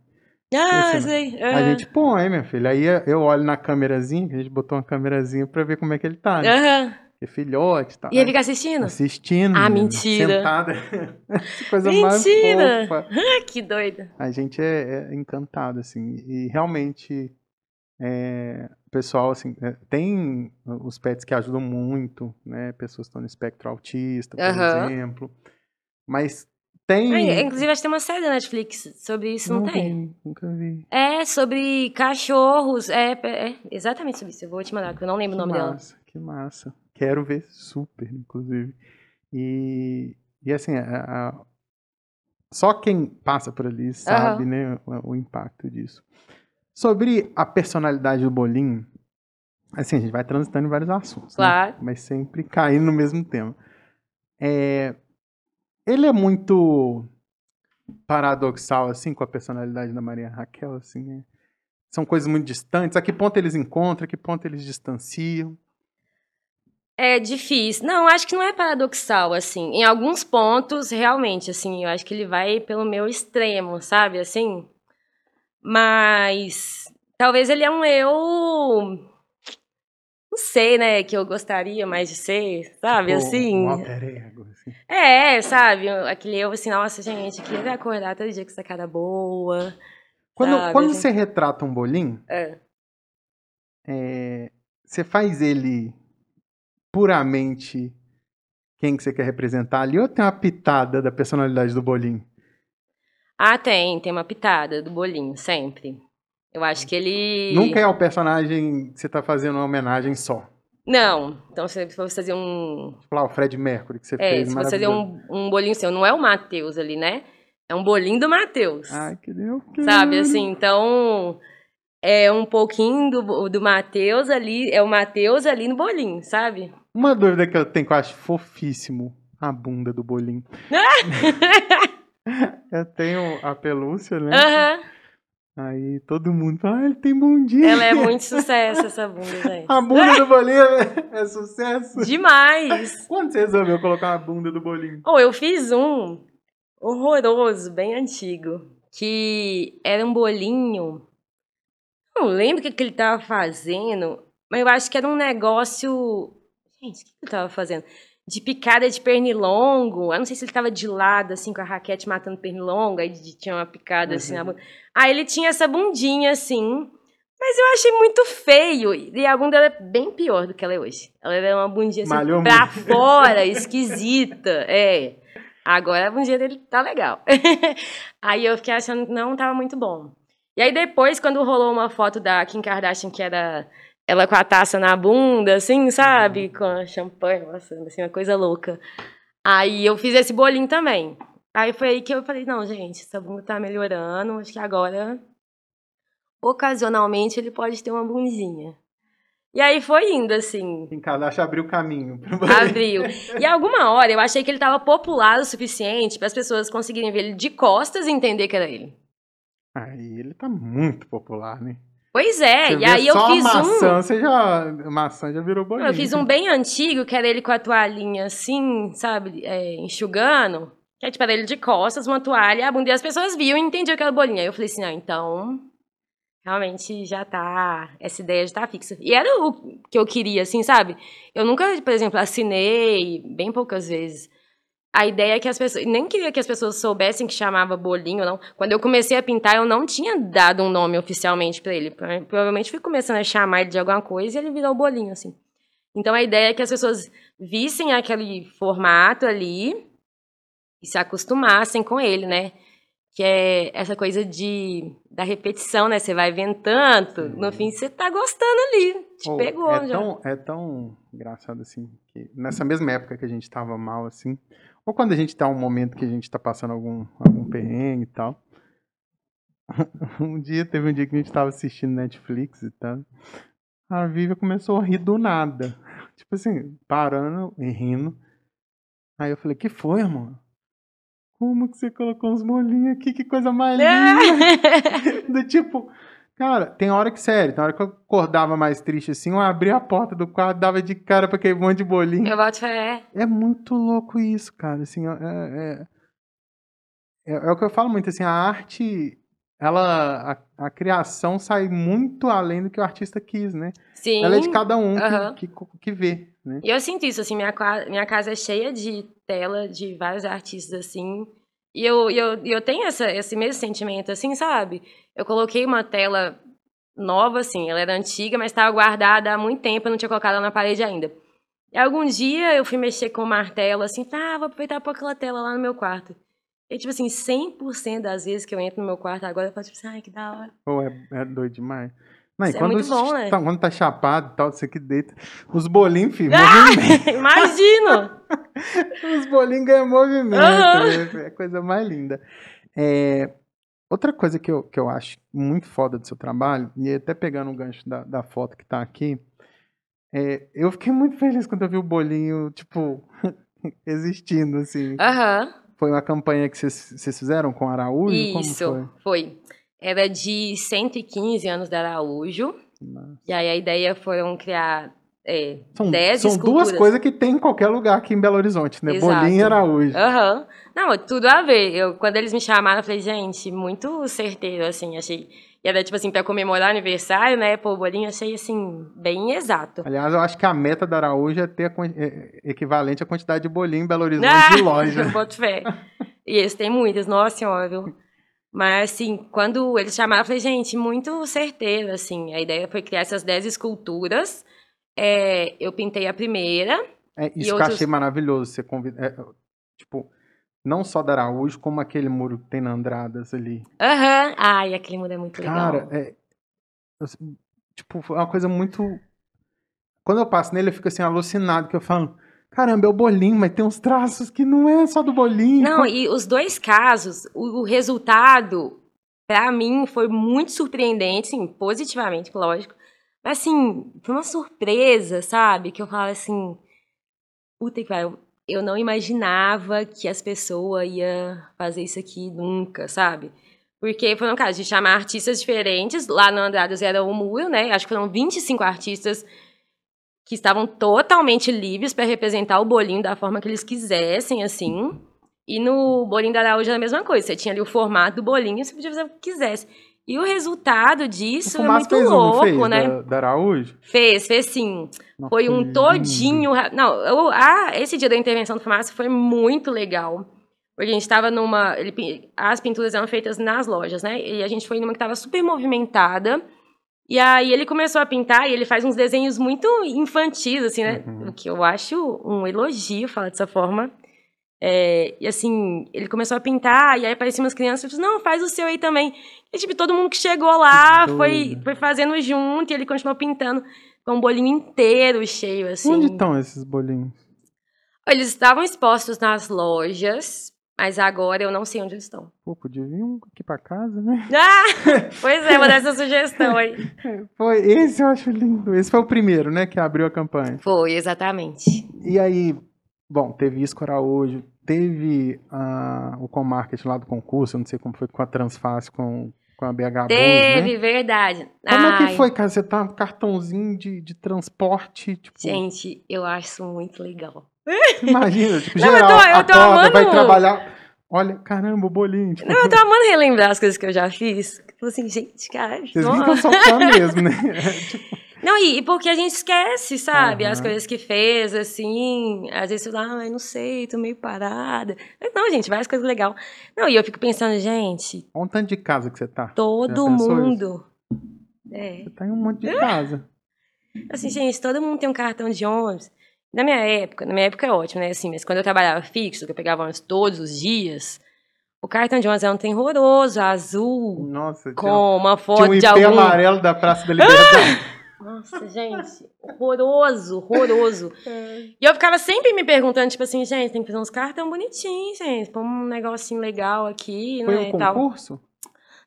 Ah, sei. A aham. gente põe, minha filha. Aí eu olho na câmerazinha, que a gente botou uma câmerazinha pra ver como é que ele tá. Né? Aham. É filhote e tal. E ele fica assistindo? Assistindo. Ah, menina, mentira. Sentada. Coisa mais Mentira. fofa. Ah, que doida. A gente é, é encantado, assim. E realmente, é, o pessoal, assim, é, tem os pets que ajudam muito, né? Pessoas que estão no espectro autista, por Aham. exemplo. Mas tem... Ah, inclusive, acho que tem uma série da Netflix sobre isso, não, tem? vi, nunca vi. É, sobre cachorros. É, é, exatamente sobre isso. Eu vou te mandar, porque eu não lembro o Que nome dela. massa, que massa. Quero ver super, inclusive. E, e assim, a- a- só quem passa por ali sabe, né, o, o impacto disso. Sobre a personalidade do bolinho, assim, a gente vai transitando em vários assuntos, né? Claro. mas sempre caindo no mesmo tema. É, ele é muito paradoxal, assim, com a personalidade da Maria Raquel, assim, né? São coisas muito distantes. A que ponto eles encontram, a que ponto eles distanciam. É difícil. Não, acho que não é paradoxal, assim. Em alguns pontos, realmente, assim, eu acho que ele vai pelo meu extremo, sabe? Assim. Mas talvez ele é um eu. Não sei, né? Que eu gostaria mais de ser, sabe? Tipo, assim. Um alter ego, assim. É, sabe? Aquele eu assim, nossa, gente, queria acordar todo dia com essa cara boa. Quando, Sabe, quando assim. você retrata um bolinho, É. é, você faz ele puramente quem que você quer representar ali ou tem uma pitada da personalidade do bolinho? Ah, tem, tem uma pitada do bolinho, sempre. Eu acho que ele. Nunca é o personagem que você tá fazendo uma homenagem só. Não. Então, se você fazer um. Lá, o Fred Mercury que você É, fez. se você fazer um, um bolinho seu, não é o Matheus ali, né? É um bolinho do Matheus. Ai, que Deus. Sabe, assim, então. É um pouquinho do, do Matheus ali, é o Matheus ali no bolinho, sabe? Uma dúvida que eu tenho que eu acho fofíssimo. A bunda do bolinho. eu tenho a pelúcia, né? Aham. Aí todo mundo fala, ah, ele tem bundinha. Ela é muito sucesso, essa bunda, gente. A bunda do bolinho é, é sucesso. Demais! Quando você resolveu colocar a bunda do bolinho? Oh, eu fiz um horroroso, bem antigo, que era um bolinho. Não lembro o que, que ele tava fazendo, mas eu acho que era um negócio. Gente, o que, ele tava fazendo? De picada de pernilongo. Eu não sei se ele tava de lado, assim, com a raquete matando pernilongo, aí de- tinha uma picada assim na Uhum. bunda. Aí ele tinha essa bundinha assim. Mas eu achei muito feio. E a bunda ela é bem pior do que ela é hoje. Ela é uma bundinha assim Malhou pra muito. fora, esquisita. É. Agora a bundinha dele tá legal. aí eu fiquei achando que não tava muito bom. E aí depois, quando rolou uma foto da Kim Kardashian, que era ela com a taça na bunda, assim, sabe? Com a champanhe, nossa, assim, uma coisa louca. Aí eu fiz esse bolinho também. Aí foi aí que eu falei, não, gente, essa bunda tá melhorando, acho que agora, ocasionalmente, ele pode ter uma bundinha. E aí foi indo, assim. Em Kardashian abriu o caminho. Abriu. E alguma hora eu achei que ele tava popular o suficiente para as pessoas conseguirem ver ele de costas e entender que era ele. Aí ele tá muito popular, né? Pois é, Você e aí eu fiz maçã, um. Você já, maçã já virou bolinha. Eu fiz um bem antigo, que era ele com a toalhinha assim, sabe, é, enxugando. Que é tipo, era ele de costas, uma toalha, a bunda, e as pessoas viam e entendiam que era bolinha. Aí eu falei assim, ah, então, realmente já tá, essa ideia já tá fixa. E era o que eu queria, assim, sabe? Eu nunca, por exemplo, assinei, bem poucas vezes. A ideia é que as pessoas, nem queria que as pessoas soubessem que chamava bolinho, não. Quando eu comecei a pintar, eu não tinha dado um nome oficialmente pra ele. Pro- Provavelmente fui começando a chamar ele de alguma coisa e ele virou bolinho, assim. Então a ideia é que as pessoas vissem aquele formato ali e se acostumassem com ele, né? Que é essa coisa de da repetição, né? Você vai vendo tanto, no fim você tá gostando ali. Te Oh, pegou é já. Tão, é tão engraçado assim, que nessa mesma época que a gente tava mal, assim, ou quando a gente tá um momento que a gente tá passando algum, algum perrengue e tal. Um dia, teve um dia que a gente tava assistindo Netflix e tal. A Vivian começou a rir do nada. Tipo assim, parando e rindo. Aí eu falei, que foi, amor? Como que você colocou uns molinhos aqui? Que coisa mais linda! Do tipo, cara, tem hora que, sério, tem hora que eu acordava mais triste assim, eu abria a porta do quarto, dava de cara pra aquele monte de bolinho. Eu boto fé. É muito louco isso, cara. Assim, é, é, é, é o que eu falo muito, assim, a arte, ela, a, a criação sai muito além do que o artista quis, né? Sim. Ela é de cada um que- Aham. que, que, vê, né? E eu sinto isso, assim, minha, minha casa é cheia de tela de vários artistas, assim. E eu, eu, eu tenho essa, esse mesmo sentimento, assim, sabe? Eu coloquei uma tela nova, assim, ela era antiga, mas estava guardada há muito tempo, eu não tinha colocado ela na parede ainda. E algum dia eu fui mexer com o martelo, assim, tá, vou aproveitar pôr aquela tela lá no meu quarto. E, tipo assim, 100% das vezes que eu entro no meu quarto agora, eu falo, tipo assim, ai, que da hora. Pô, é, é doido demais. Não, Isso é quando, muito bom, né? tá, quando tá chapado e tal, você que deita, os bolinhos, filho, Imagina! Os bolinhos ganham movimento. Aham. É a coisa mais linda. É, outra coisa que eu, que eu acho muito foda do seu trabalho, e até pegando o gancho da, da foto que tá aqui, é, eu fiquei muito feliz quando eu vi o bolinho, tipo, existindo, assim. Aham. Foi uma campanha que vocês fizeram com Araújo? Isso, Como foi? foi. Era de 115 anos da Araújo. Nossa. E aí a ideia foram criar é, São, 10 são esculturas. duas coisas que tem em qualquer lugar aqui em Belo Horizonte, né? Exato. Bolinho e Araújo. Aham. Não, tudo a ver. Eu, quando eles me chamaram, eu falei, gente, muito certeiro, assim, achei. E era, tipo assim, pra comemorar o aniversário, né? Pô, o bolinho achei, assim, bem exato. Aliás, eu acho que a meta da Araújo é ter é- é equivalente à quantidade de bolinho em Belo Horizonte Ah, de loja. boto fé. E eles têm muitas, nossa senhora, viu? Mas, assim, quando eles chamaram, eu falei, gente, muito certeiro, assim. A ideia foi criar essas 10 esculturas. É, eu pintei a primeira. É, isso E que eu outros- achei maravilhoso. Você convida, é, tipo, não só da Araújo, como aquele muro que tem na Andradas ali. Aham. Ai, aquele mundo é muito legal. Cara, é. eu- tipo, foi uma coisa muito. Quando eu passo nele, eu fico assim, alucinado, que eu falo, caramba, é o bolinho, mas tem uns traços que não é só do bolinho. Não, e os dois casos, o, o resultado, pra mim, foi muito surpreendente, sim, positivamente, lógico. Mas, assim, foi uma surpresa, sabe? Que eu falo assim, puta que pariu, eu não imaginava que as pessoas iam fazer isso aqui nunca, sabe? Porque foi um caso de chamar artistas diferentes, lá no Andradas era o muro, né? Acho que foram 25 artistas que estavam totalmente livres para representar o bolinho da forma que eles quisessem, assim. E no bolinho da Araújo era a mesma coisa. Você tinha ali o formato do bolinho, você podia fazer o que quisesse. E o resultado o disso é Fumaça muito fez um, não louco, fez, né? Da, da Araújo? Fez, fez sim. Nossa, Foi um todinho. Não, eu, ah, esse dia da intervenção do Fumaça foi muito legal. Porque a gente estava numa. Ele, as pinturas eram feitas nas lojas, né? E a gente foi numa que estava super movimentada. E aí ele começou a pintar e ele faz uns desenhos muito infantis, assim, né? Uhum. O que eu acho um elogio falar dessa forma. É, e assim, ele começou a pintar, e aí apareciam umas crianças e falou, não, faz o seu aí também. E tipo, todo mundo que chegou lá Que foi, foi fazendo junto, e ele continuou pintando com um bolinho inteiro cheio, assim. Onde estão esses bolinhos? Eles estavam expostos nas lojas, Mas agora eu não sei onde eles estão. Pô, podia vir um aqui pra casa, né? Ah! Pois é, dar essa sugestão aí. Foi, esse eu acho lindo. Esse foi o primeiro, né, que abriu a campanha. Foi, exatamente. E aí, bom, teve isso com Araújo, teve ah, o Comarket lá do concurso, eu não sei como foi com a Transfácil, com, com a BH Bus, Teve, né? verdade. Como é Ai, que foi, cara? Você tá com cartãozinho de, de transporte, tipo, Gente, eu acho muito legal. Imagina, tipo, Não, eu geral, tô- eu tô acorda, vai amando. trabalhar, olha, caramba, o bolinho, tipo, Não, eu tô amando relembrar as coisas que eu já fiz. Tipo assim, gente, cara. vocês eu sou fã mesmo, né? Não, e, e porque a gente esquece, sabe? As Aham. coisas que fez, assim. Às vezes você fala, ai, não sei, tô meio parada. Mas não, gente, várias coisas legais. Não, e eu fico pensando, gente, Olha o tanto de casa que você tá. todo mundo. É. Você tá em um monte de casa. Assim, gente, todo mundo tem um cartão de ônibus. Na minha época, na minha época é ótimo, né? Assim, mas quando eu trabalhava fixo, que eu pegava ônibus todos os dias, o cartão de ônibus era um trem horroroso, azul, Nossa, tinha, com uma tinha foto um IP de algum. amarelo da Praça da Liberdade. Nossa, gente, horroroso, horroroso. E eu ficava sempre me perguntando, tipo assim, gente, tem que fazer uns cartão bonitinhos, gente. Põe um negocinho legal aqui, Foi né, um e tal.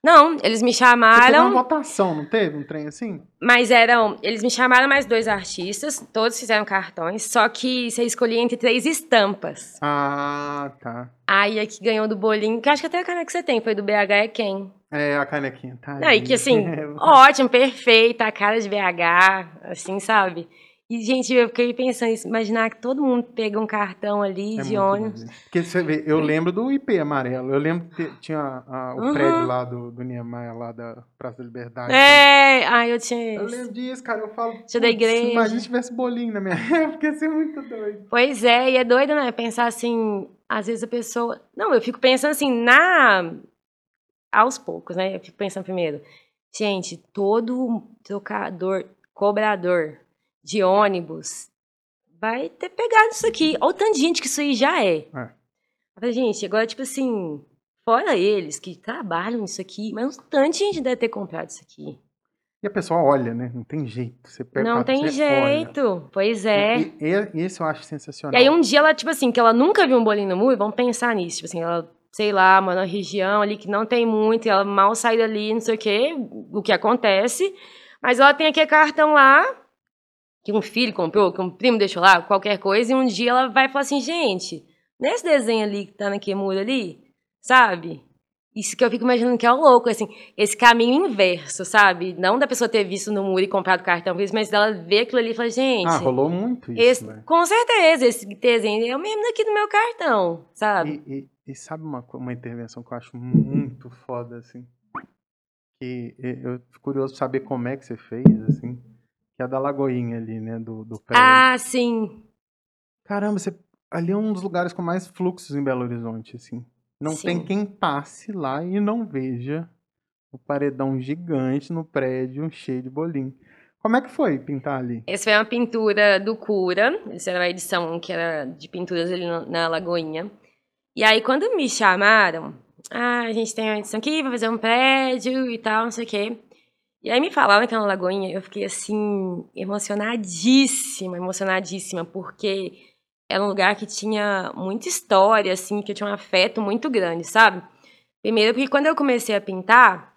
Não, eles me Você teve uma chamaram, votação, não teve um trem assim? mas eram. Eles me chamaram mais dois artistas, todos fizeram cartões, só que você escolhia entre três estampas. Ah, tá. Aí a que ganhou do bolinho, que acho que até a caneca que você tem, foi do BH é quem? É, a canequinha, tá. Não, e que assim, ótimo, perfeita, a cara de BH, assim, sabe? E, gente, eu fiquei pensando isso, imaginar que todo mundo pega um cartão ali É de ônibus. lindo. Porque você vê, eu lembro do IP amarelo. Eu lembro que tinha a- o Uhum. prédio lá do, do Niemeyer, lá da Praça da Liberdade. É, ai, eu tinha. Eu lembro disso, cara. Eu falo. Tinha da "Putz, igreja." Imagina se tivesse bolinho na minha época, ia ser muito doido. Pois é, e é doido, né? Pensar assim, às vezes a pessoa. Não, eu fico pensando assim, na. Aos poucos, né? Eu fico pensando primeiro, gente, todo trocador, cobrador de ônibus vai ter pegado isso aqui. Olha o tanto de gente que isso aí já é. É. Gente, agora, tipo assim, fora eles que trabalham nisso aqui, mas um tanto de gente deve ter comprado isso aqui. E a pessoa olha, né? Não tem jeito. Você pega Não tem você olha. jeito. Pois é. E, e- e esse eu acho sensacional. E aí um dia ela, tipo assim, que ela nunca viu um bolinho no muro, vamos pensar nisso. Tipo assim, ela, sei lá, mora numa região ali que não tem muito, e ela mal sai dali, não sei o quê, o que acontece. Mas ela tem aquele cartão lá, que um filho comprou, que um primo deixou lá, qualquer coisa, e um dia ela vai falar assim, gente, nesse desenho ali que tá naquele muro ali, sabe? Isso que eu fico imaginando que é o louco, assim, esse caminho inverso, sabe? Não da pessoa ter visto no muro e comprado cartão, mas dela ver aquilo ali e falar, gente. Ah, rolou muito isso, Esse- velho. com certeza, esse desenho é o mesmo daqui do meu cartão, sabe? E, e- e sabe uma, uma intervenção que eu acho muito foda, assim? Que eu fico curioso saber como é que você fez, assim. Que é a da Lagoinha ali, né? Do, do prédio. ah, sim. Caramba, você, ali é um dos lugares com mais fluxos em Belo Horizonte, assim. Não tem Sim. quem passe lá e não veja o paredão gigante no prédio cheio de bolinho. Como é que foi pintar ali? Essa foi uma pintura do Cura. Essa era uma edição que era de pinturas ali na Lagoinha. E aí, quando me chamaram, ah, a gente tem uma edição aqui, vai fazer um prédio e tal, não sei o quê. E aí me falaram que era na Lagoinha, eu fiquei assim, emocionadíssima, emocionadíssima, porque era um lugar que tinha muita história, assim, que eu tinha um afeto muito grande, sabe? Primeiro porque quando eu comecei a pintar,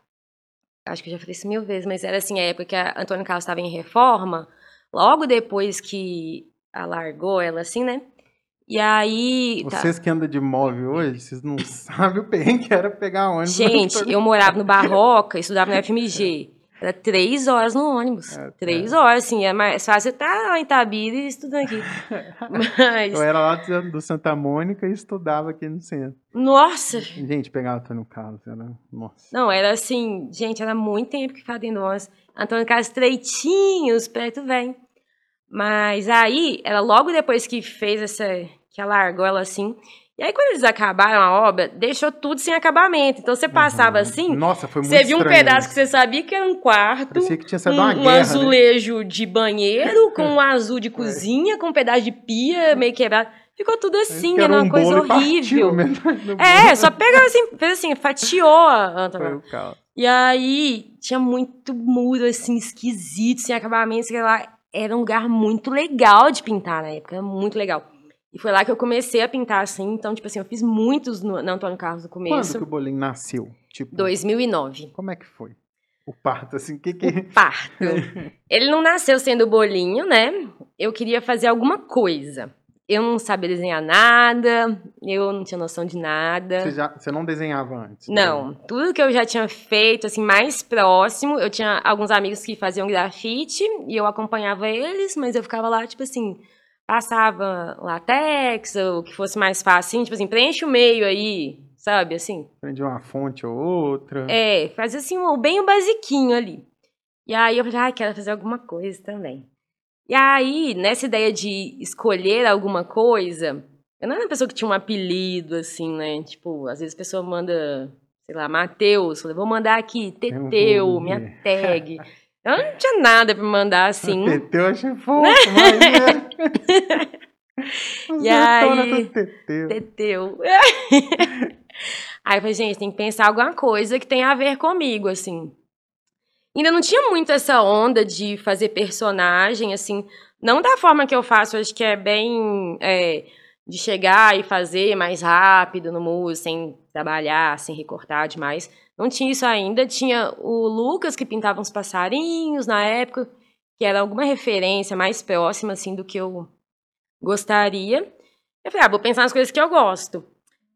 acho que eu já falei isso mil vezes, mas era assim, a época que a Antônio Carlos estava em reforma, logo depois que alargou ela, assim, né? E aí. tá. Vocês que andam de móvel hoje, vocês não sabem o perrengue que era pegar ônibus. Gente, eu morava no Barroca, estudava no FMG. Era três horas no ônibus. É, três é. horas, assim. É mais fácil estar lá em Itabira e estudando aqui. Mas, Eu era lá do Santa Mônica e estudava aqui no centro. nossa! Gente, pegar Antônio Carlos, era. Nossa. Não, era assim, gente, era muito tempo que ficava dentro do ônibus. Antônio Carlos estreitinhos, preto vem. Mas aí, ela logo depois que fez essa. que alargou ela assim. E aí, quando eles acabaram a obra, deixou tudo sem acabamento. Então você passava Uhum. assim, Nossa, foi muito você viu um pedaço que você sabia que era um quarto. Parecia que tinha Um, saído uma um guerra, né? azulejo de banheiro, com um azul de cozinha, com um pedaço de pia meio quebrado. Ficou tudo assim, era um uma coisa e partiu horrível. do É, só pegou assim, fez assim, fatiou a Antônio. E aí, tinha muito muro, assim, esquisito, sem acabamento, sei lá. Era um lugar muito legal de pintar na época, era muito legal. E foi lá que eu comecei a pintar, assim. Então, tipo assim, eu fiz muitos no, no Antônio Carlos no começo. Quando que o bolinho nasceu? Tipo, 2009. como é que foi? O parto, assim, que que... O parto. Ele não nasceu sendo bolinho, né? Eu queria fazer alguma coisa. Eu não sabia desenhar nada, eu não tinha noção de nada. Você, já, você não desenhava antes? Não, tudo que eu já tinha feito, assim, mais próximo, eu tinha alguns amigos que faziam grafite e eu acompanhava eles, mas eu ficava lá, tipo assim, passava latex, ou que fosse mais fácil, assim, tipo assim, preenche o meio aí, sabe, assim. Aprendi uma fonte ou outra. É, fazia assim, bem o basiquinho ali. E aí eu falei, ah, quero fazer alguma coisa também. E aí, nessa ideia de escolher alguma coisa, eu não era uma pessoa que tinha um apelido, assim, né? Tipo, às vezes a pessoa manda, sei lá, Matheus, falei, vou mandar aqui, Teteu, minha tag. Eu não tinha nada pra mandar assim. Teteu eu achei fofo, mas... E aí- teteu. Teteu. Aí eu falei, gente, tem que pensar alguma coisa que tenha a ver comigo, assim. Ainda não tinha muito essa onda de fazer personagem, assim. Não da forma que eu faço, acho que é bem. é, de chegar e fazer mais rápido no mousse, sem trabalhar, sem recortar demais. Não tinha isso ainda. Tinha o Lucas, que pintava uns passarinhos na época, que era alguma referência mais próxima, assim, do que eu gostaria. Eu falei, ah, vou pensar nas coisas que eu gosto.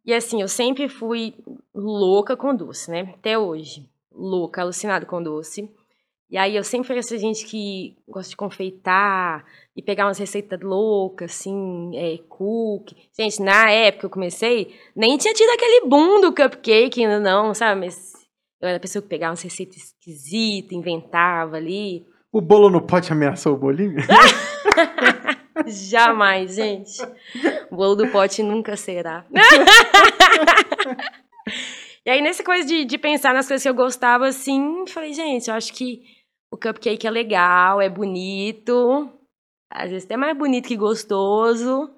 E assim, eu sempre fui louca com doce, né? Até hoje. Louca, alucinada com doce. E aí eu sempre fui essa gente que gosta de confeitar e pegar umas receitas loucas, assim, é, cookie. Gente, na época que eu comecei, nem tinha tido aquele boom do cupcake ainda não, sabe? Mas eu era a pessoa que pegava umas receitas esquisitas, inventava ali. O bolo no pote ameaçou o bolinho? Jamais, gente. O bolo do pote nunca será. e aí, nessa coisa de, de pensar nas coisas que eu gostava, assim, falei, gente, eu acho que o cupcake é legal, é bonito. Às vezes até mais bonito que gostoso.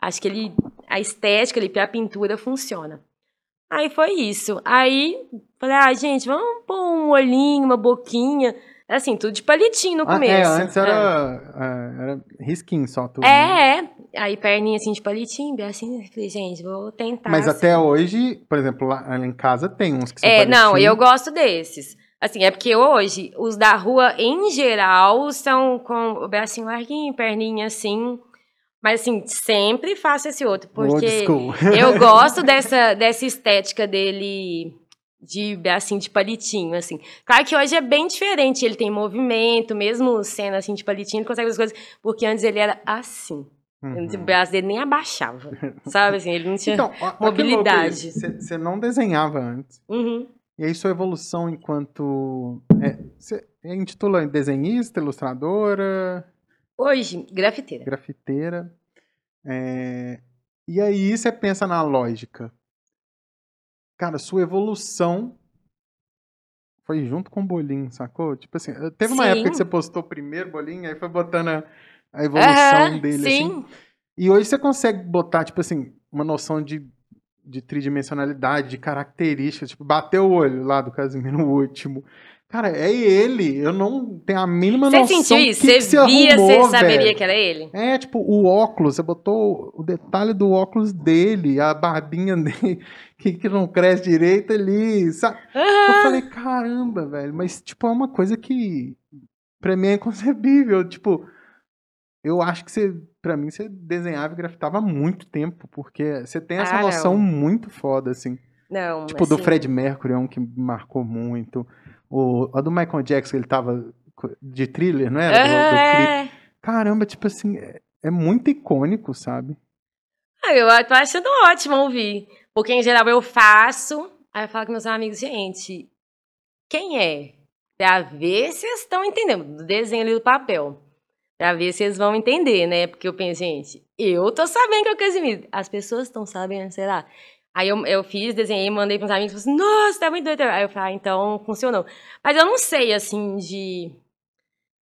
Acho que ele, a estética ali pra pintura funciona. Aí foi isso. Aí, falei, ah, gente, vamos pôr um olhinho, uma boquinha. Assim, tudo de palitinho no Ah, começo. é, antes era, é, era risquinho só. Tudo, né? É, é. Aí perninha assim de palitinho, assim, falei, gente, vou tentar. Mas assim. até hoje, por exemplo, lá, em casa tem uns que são É, não, palitinho. eu gosto desses. Assim, é porque hoje, os da rua, em geral, são com o bracinho larguinho, perninha assim. Mas, assim, sempre faço esse outro, porque eu gosto dessa, dessa estética dele de bracinho de palitinho, assim. Claro que hoje é bem diferente, ele tem movimento, mesmo sendo assim de palitinho, ele consegue as coisas, porque antes ele era assim. Uhum. O braço dele nem abaixava, sabe? Assim, ele não tinha... Então, mobilidade. Você não desenhava antes. Uhum. E aí sua evolução enquanto... Você intitula desenhista, ilustradora, Hoje, grafiteira. grafiteira. é, E aí você pensa na lógica. Cara, sua evolução foi junto com o bolinho, sacou? Tipo assim, teve uma Sim. época que você postou o primeiro bolinho, aí foi botando a, a evolução Aham, dele, sim. assim. E hoje você consegue botar, tipo assim, uma noção de, de tridimensionalidade, de características. Tipo, bater o olho lá do Casimiro no último. Cara, é ele. Eu não tenho a mínima Você noção sentiu que isso? Você via, arrumou, você saberia velho. que era ele? É, tipo, o óculos, você botou o detalhe do óculos dele, a barbinha dele, que, que não cresce direito ali, sabe? Eu Aham. falei, caramba, velho, mas, tipo, é uma coisa que pra mim é inconcebível, tipo, eu acho que você, pra mim, você desenhava e grafitava há muito tempo, porque você tem essa Ah, noção não. muito foda, assim. Não, Tipo, do assim, Fred Mercury é um que me marcou muito. O, a do Michael Jackson, ele tava de thriller, não era? Do- aham, do clipe. é. Caramba, tipo assim, é, é muito icônico, sabe? Ah, Eu tô achando ótimo ouvir. Porque, em geral, eu faço, aí eu falo com meus amigos, gente, quem é? Pra ver se vocês estão entendendo, do desenho ali do papel. Pra ver se vocês vão entender, né? Porque eu penso, gente, eu tô sabendo que é o Casimiro. As pessoas estão sabendo, será? Aí eu, eu fiz, desenhei, mandei pros amigos, falei assim, nossa, tá muito doido. Aí eu falei, ah, então funcionou. Mas eu não sei, assim, de,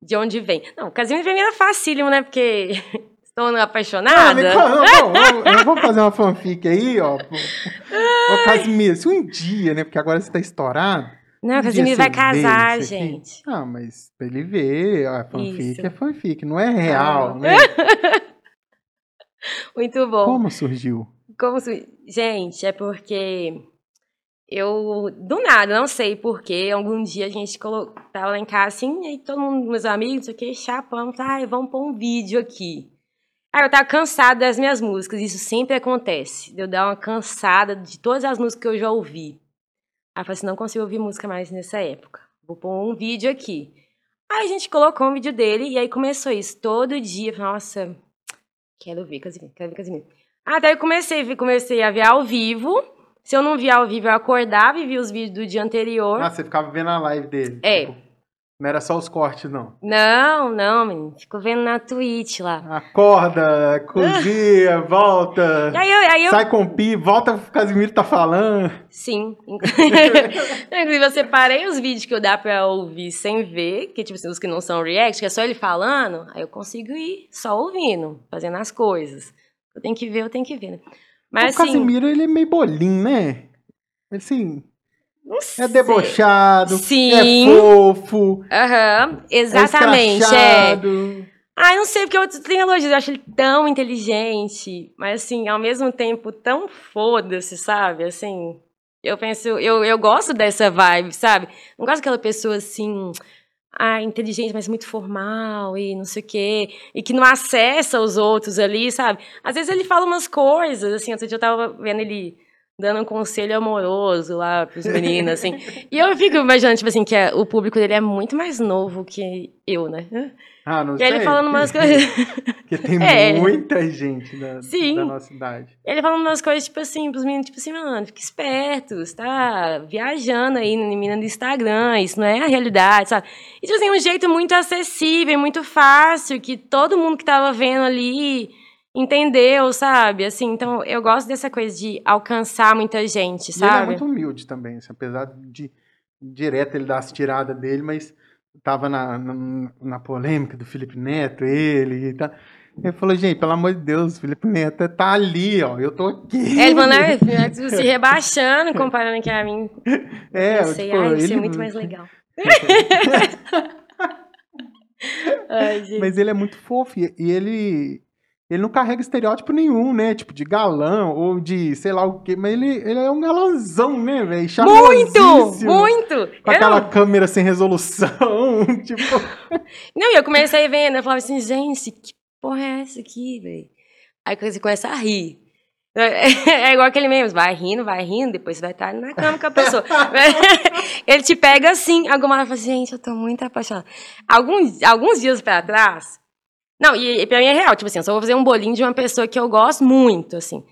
de onde vem. Não, o Casimiro pra mim era facílimo, né? Porque estou apaixonada. conta- não, não, eu vou fazer uma fanfic aí, ó. Ô, Casimiro, se um dia, né? Porque agora você tá estourado. Não, um Casimiro vai casar, aqui. gente. Ah, mas pra ele ver, a fanfic Isso. é fanfic, não é real, Ah. né? Muito bom. Como surgiu? Como su- Gente, é porque eu, do nada, não sei porquê, algum dia a gente colo... tava lá em casa assim, e todo mundo, meus amigos, o que, chapando, ai, vamos pôr um vídeo aqui. Aí eu tava cansada das minhas músicas, isso sempre acontece, de eu dar uma cansada de todas as músicas que eu já ouvi. Aí eu falei assim, não consigo ouvir música mais nessa época, vou pôr um vídeo aqui. Aí a gente colocou um vídeo dele, e aí começou isso, todo dia, nossa, quero ver Casimiro, quero ver Casimiro. Ah, daí eu comecei, comecei a ver ao vivo. Se eu não via ao vivo, eu acordava e via os vídeos do dia anterior. Ah, você ficava vendo a live dele. É. tipo, não era só os cortes, não. Não, não, menino. Fico vendo na Twitch lá. Acorda, cozinha, volta. Aí eu. Aí eu Sai com o pi, volta o Casimiro tá falando. sim. Inclusive, eu separei os vídeos que eu dá pra ouvir sem ver, que tipo assim, os que não são react, que é só ele falando, aí eu consigo ir só ouvindo, fazendo as coisas. Eu tenho que ver, eu tenho que ver, né? Mas o assim. Casimiro, ele é meio bolinho, né? Assim, é debochado, Sim. é fofo, Aham, é exatamente. é. escrachado. Ai, não sei, porque eu tenho elogios, eu acho ele tão inteligente, mas assim, ao mesmo tempo tão foda-se, sabe? Assim, eu penso, eu, eu gosto dessa vibe, sabe? Não gosto daquela pessoa assim, ah, inteligente, mas muito formal e não sei o quê, e que não acessa os outros ali, sabe? Às vezes ele fala umas coisas, assim, outro dia eu tava vendo ele dando um conselho amoroso lá pros meninos, assim, e eu fico imaginando, tipo assim, que é- o público dele é muito mais novo que eu, né? Ah, não E sei. ele falando umas coisas. Porque tem É. muita gente da, Sim. da nossa idade. Ele falando umas coisas, tipo assim, pros meninos, tipo assim, mano, fica espertos, tá viajando aí no menina do Instagram, isso não é a realidade, sabe? E, tipo assim, um jeito muito acessível, muito fácil, que todo mundo que tava vendo ali entendeu, sabe? Assim, então eu gosto dessa coisa de alcançar muita gente, E ele é sabe? muito humilde também, assim, apesar de direto ele dar as tiradas dele, mas tava na, na, na polêmica do Felipe Neto, ele e tal. Ele falou, gente, pelo amor de Deus, o Felipe Neto tá ali, ó, eu tô aqui. É, ele falou, né, se rebaixando, comparando aqui a mim. É, eu sei, tipo, ai, isso é ele- muito mais legal. ai. Mas ele é muito fofo e, e ele ele não carrega estereótipo nenhum, né? Tipo, de galã ou de sei lá o quê. Mas ele, ele é um galãzão, né, velho? Muito! Muito! Com aquela câmera sem resolução, tipo... Não, e eu comecei vendo, eu falava assim, gente, que porra é essa aqui, velho? Aí você começa a rir. É, igual aquele mesmo, vai rindo, vai rindo, depois você vai estar na cama com a pessoa. Ele te pega assim, alguma hora fala assim, gente, eu tô muito apaixonada. Alguns, alguns dias pra trás, não, e, e pra mim é real, tipo assim, eu só vou fazer um bolinho de uma pessoa que eu gosto muito, assim.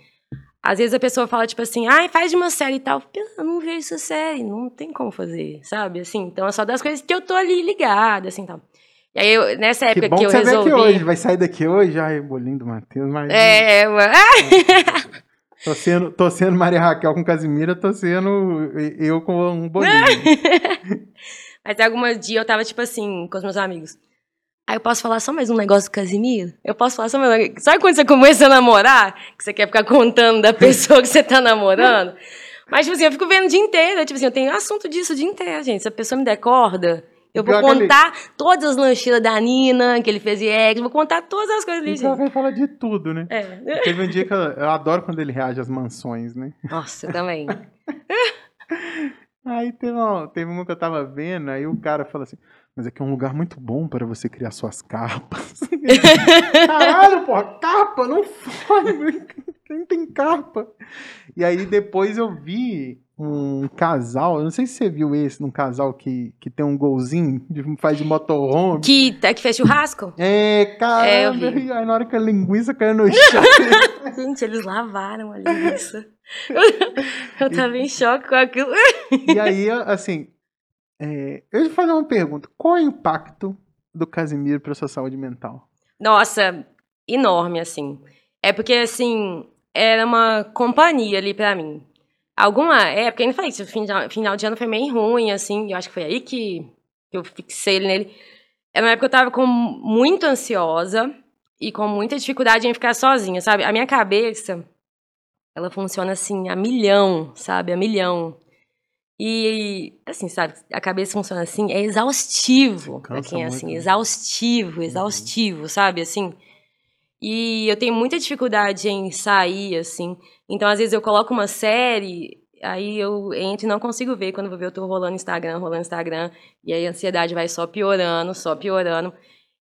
Às vezes a pessoa fala, tipo assim, ai, faz de uma série e tal. Eu não vejo essa série, não tem como fazer, sabe? Assim, então é só das coisas que eu tô ali ligada, assim, tal. E aí, eu, nessa época Que bom que eu você resolvi... aqui hoje. Vai sair daqui hoje. Ai, bolinho do Matheus. Mas... É, mano. Tô, sendo, tô sendo Maria Raquel com Casimira, tô sendo eu com um bolinho. Mas algumas dias eu tava, tipo assim, com os meus amigos. Aí eu posso falar só mais um negócio do Casimiro? Eu posso falar só mais um negócio? Sabe quando você começa a namorar? Que você quer ficar contando da pessoa que você tá namorando? Mas, tipo assim, eu fico vendo o dia inteiro. Tipo assim, eu tenho assunto disso o dia inteiro, gente. Se a pessoa me der corda, eu vou que ele- contar todas as lancheiras da Nina, que ele fez ex, vou contar todas as coisas Então gente. vai falar de tudo, né? É. Teve um dia que eu, eu adoro quando ele reage às mansões, né? Nossa, eu também. Aí teve uma, teve uma que eu tava vendo, aí o cara fala assim, mas aqui é um lugar muito bom para você criar suas carpas. Caralho, porra, carpa, não fode, quem tem carpa? E aí depois eu vi um casal, eu não sei se você viu esse, num casal que, que tem um golzinho, de, faz de motorhome. Que, tá- que fez churrasco? É, É, vi. e aí na hora que a linguiça caiu no chão, Gente, eles lavaram a linguiça. Eu tava em choque com aquilo. E aí, assim, é, eu vou fazer uma pergunta. Qual é o impacto do Casimiro para sua saúde mental? Nossa, enorme, assim. É porque, assim, era uma companhia ali pra mim. Alguma época, não falei que o final, final de ano foi meio ruim, assim, eu acho que foi aí que eu fixei ele nele. Era uma época que eu tava com, muito ansiosa e com muita dificuldade em ficar sozinha, sabe? A minha cabeça, ela funciona assim, a milhão, sabe? A milhão. E, assim, sabe, a cabeça funciona assim, é exaustivo cansa quem é muito, assim, né? exaustivo, exaustivo, sabe, assim. E eu tenho muita dificuldade em sair, assim. Então, às vezes, eu coloco uma série, aí eu entro e não consigo ver. Quando eu vou ver, eu tô rolando Instagram, rolando Instagram. E aí a ansiedade vai só piorando, só piorando.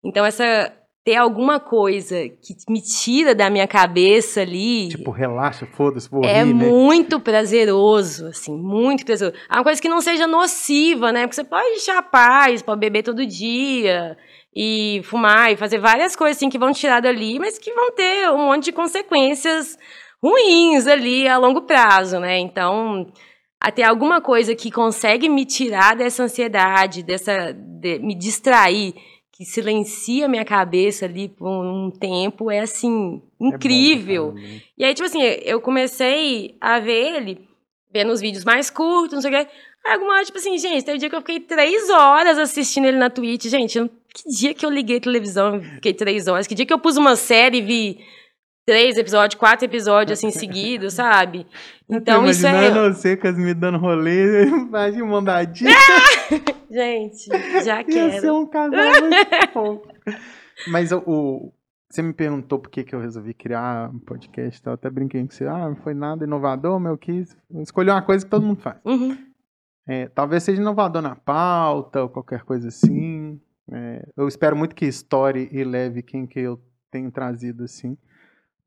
Então, essa ter alguma coisa que me tira da minha cabeça ali. Tipo, relaxa, foda-se, vou É rir, né? muito prazeroso, assim, muito prazeroso. É uma coisa que não seja nociva, né? Porque você pode chapar, você pode beber todo dia e fumar e fazer várias coisas assim que vão tirar dali, mas que vão ter um monte de consequências ruins ali a longo prazo, né? Então, até alguma coisa que consegue me tirar dessa ansiedade, dessa de- me distrair, que silencia minha cabeça ali por um tempo, é assim É bom incrível. né? E aí, tipo assim, eu comecei a ver ele, vendo os vídeos mais curtos, não sei o quê. Aí alguma hora, tipo assim, gente, teve um dia que eu fiquei três horas assistindo ele na Twitch. Gente, que dia que eu liguei a televisão e fiquei três horas? Que dia que eu pus uma série e vi três episódios, quatro episódios, assim, seguidos, sabe? Então, eu tô isso é... imaginando você com as me dando rolê, imagina mandar dica. Gente, já Ia ser quero. um casal muito fofo. Mas o, você me perguntou por que, que eu resolvi criar um podcast. Eu até brinquei com você. Ah, não foi nada inovador, mas eu quis escolher uma coisa que todo mundo faz. Uhum. É, talvez seja inovador na pauta ou qualquer coisa assim. É, eu espero muito que story e leve quem que eu tenho trazido assim.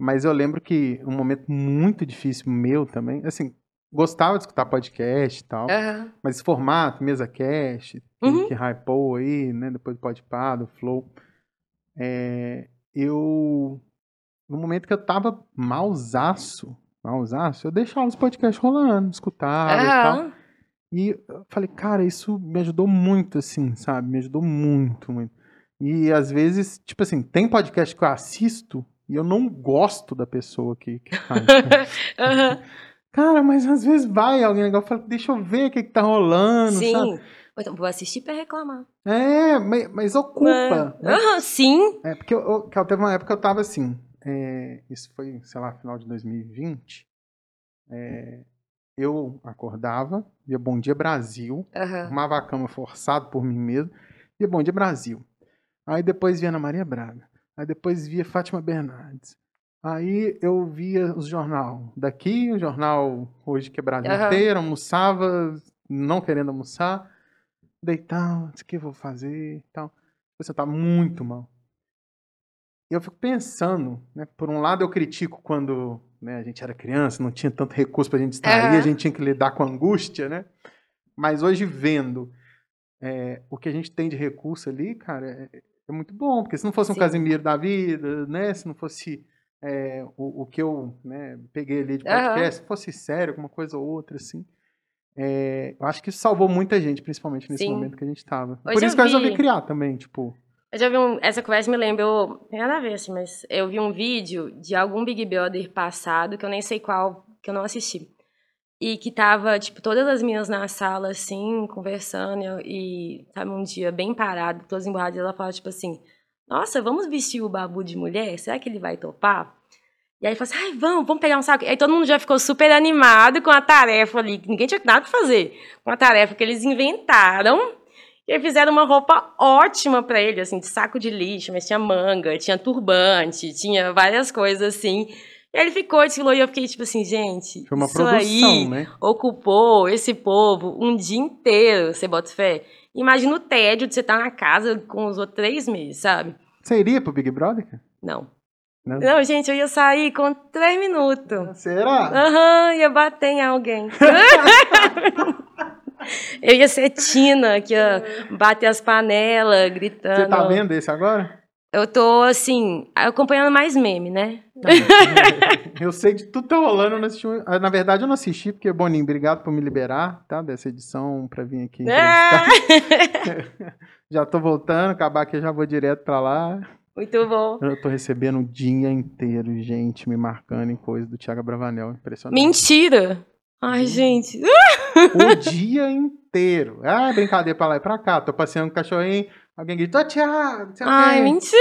Mas eu lembro que um momento muito difícil meu também, assim, gostava de escutar podcast e tal. Aham. Mas esse formato, mesa cast, que, Uhum. que hypou aí, né? Depois do Podpah, do Flow. É, eu. No momento que eu tava mausaço, mausaço, eu deixava os podcasts rolando, escutava e tal. E eu falei, cara, isso me ajudou muito, assim, sabe? Me ajudou muito, muito. E às vezes, tipo assim, tem podcast que eu assisto e eu não gosto da pessoa que, que faz. né? Aham. Cara, mas às vezes vai alguém legal e fala, deixa eu ver o que, que tá rolando, sabe? Sim. Ou Então, vou assistir pra reclamar. É, mas, mas ocupa. né? Aham, sim. É, porque eu, eu, teve uma época que eu tava assim. é, isso foi, sei lá, final de 2020. é, eu acordava, via Bom Dia Brasil, Aham. arrumava a cama forçado por mim mesmo, via Bom Dia Brasil. Aí depois via Ana Maria Braga. Aí depois via Fátima Bernardes. Aí eu via os jornal daqui, o jornal hoje que Brasil Aham. inteiro, almoçava, não querendo almoçar, deitava, o que eu vou fazer tal. Você tá muito mal. Eu fico pensando, né? Por um lado eu critico quando né, a gente era criança, não tinha tanto recurso pra gente distrair, Aham. a gente tinha que lidar com a angústia, né? Mas hoje vendo é, o que a gente tem de recurso ali, cara, é, é muito bom, porque se não fosse um Sim. Casimiro da vida, né? Se não fosse é, o, o que eu né, peguei ali de podcast, se fosse sério, alguma coisa ou outra, assim. é, eu acho que isso salvou muita gente, principalmente nesse Sim. momento que a gente tava. Hoje Por isso eu que eu resolvi vi- criar também, tipo. Eu já vi um, essa conversa me lembrou, não tem nada a ver assim, mas eu vi um vídeo de algum Big Brother passado, que eu nem sei qual, que eu não assisti. E que tava, tipo, todas as meninas na sala, assim, conversando, e, e tava um dia bem parado, todas emborradas, e ela fala, tipo assim, nossa, vamos vestir o Babu de mulher? Será que ele vai topar? E aí fala assim, ai, vamos, vamos pegar um saco. Aí todo mundo já ficou super animado com a tarefa ali, que ninguém tinha nada pra fazer. Com a tarefa que eles inventaram. E aí fizeram uma roupa ótima pra ele, assim, de saco de lixo, mas tinha manga, tinha turbante, tinha várias coisas assim. E ele ficou, desfilou, e eu fiquei tipo assim, gente, Foi uma isso produção, aí né? ocupou esse povo um dia inteiro, você bota fé. Imagina o tédio de você estar na casa com os outros três meses, sabe? Você iria pro Big Brother? Não. Não? Não, gente, eu ia sair com três minutos. Será? Aham, ia bater em alguém. eu ia ser Tina, que ia bater as panelas, gritando. Você tá vendo esse agora? Eu tô, assim, acompanhando mais meme, né? Eu sei de tudo que tá rolando, eu não assisti. Ah, Na verdade, eu não assisti, porque, Boninho, obrigado por me liberar, tá? Dessa edição pra vir aqui Ah, entrevistar. já tô voltando, acabar aqui, eu já vou direto pra lá. muito bom. Eu tô recebendo o dia inteiro, gente, me marcando em coisa do Thiago Bravanel. Impressionante. Mentira! Ai, gente. O dia inteiro. Ah, brincadeira pra lá e pra cá. Tô passeando com o cachorrinho. Alguém gritou, "Ô, Thiago, Ai, quê." mentira!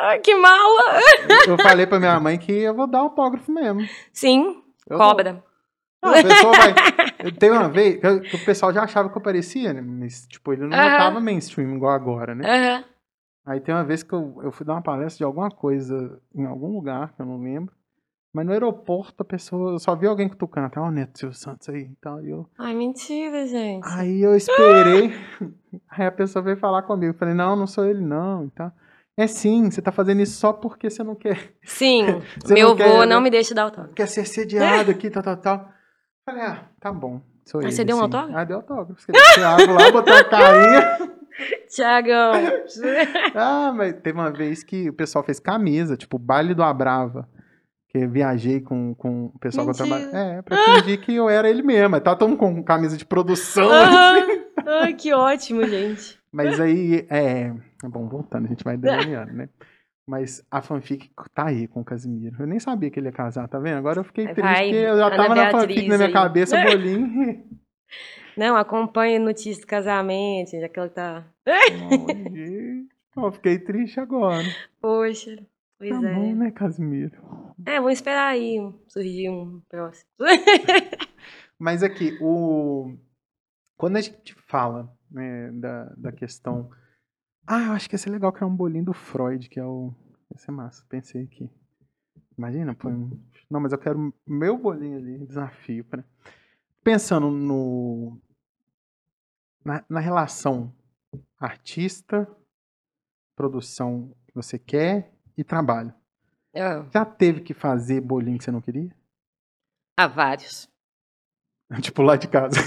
Ai, que mala! Eu falei pra minha mãe que eu vou dar autógrafo mesmo. Sim, Eu cobra. Não, a pessoa vai. Teve uma vez que o pessoal já achava que eu parecia, né? Mas, tipo, ele não Aham. tava mainstream igual agora, né? Aham. Aí tem uma vez que eu, eu fui dar uma palestra de alguma coisa em algum lugar, que eu não lembro. Mas no aeroporto a pessoa eu só viu alguém cutucando, até o Neto Silvio Santos aí e tal. E eu, Ai, mentira, gente. aí eu esperei. aí a pessoa veio falar comigo. Eu falei, não, não sou ele não. e tal. É sim, você tá fazendo isso só porque você não quer, Sim, Você meu não quer, vô né? não me deixa dar autógrafo. quer ser sediado aqui, tal, tal, tal. Falei, ah, tá bom. Sou Ah, ele, você deu um sim. autógrafo? Ah, deu autógrafo. Escrevi Thiago lá, botou a carinha. Tiagão. Ah, mas teve uma vez que o pessoal fez camisa, tipo, baile do Abrava. Que eu viajei com, com o pessoal que eu Mentira. trabalho. É, pra fingir que eu era ele mesmo. Tava todo mundo com camisa de produção. Aham. Ai, que ótimo, gente. Mas aí, é. Bom, voltando, a gente vai delineando, né? Mas a fanfic tá aí com o Casimiro. Eu nem sabia que ele ia casar, tá vendo? Agora eu fiquei triste, Vai, porque eu já tava na fanfic na minha aí. cabeça, bolinho. Não, acompanha notícias de casamento, aquela que tá. Ó, fiquei triste agora. Poxa, pois Tá é. bom, né, Casimiro? É, vamos esperar aí surgir um próximo. Mas aqui, o... quando a gente fala né, da, da questão. Ah, eu acho que ia ser legal criar um bolinho do Freud, que é o. Ia ser massa, pensei aqui. Imagina, põe um. Não, mas eu quero meu bolinho ali, desafio. Pra... Pensando no. Na, na relação artista, produção que você quer e trabalho. Ah, Já teve que fazer bolinho que você não queria? Há vários. tipo, lá de casa.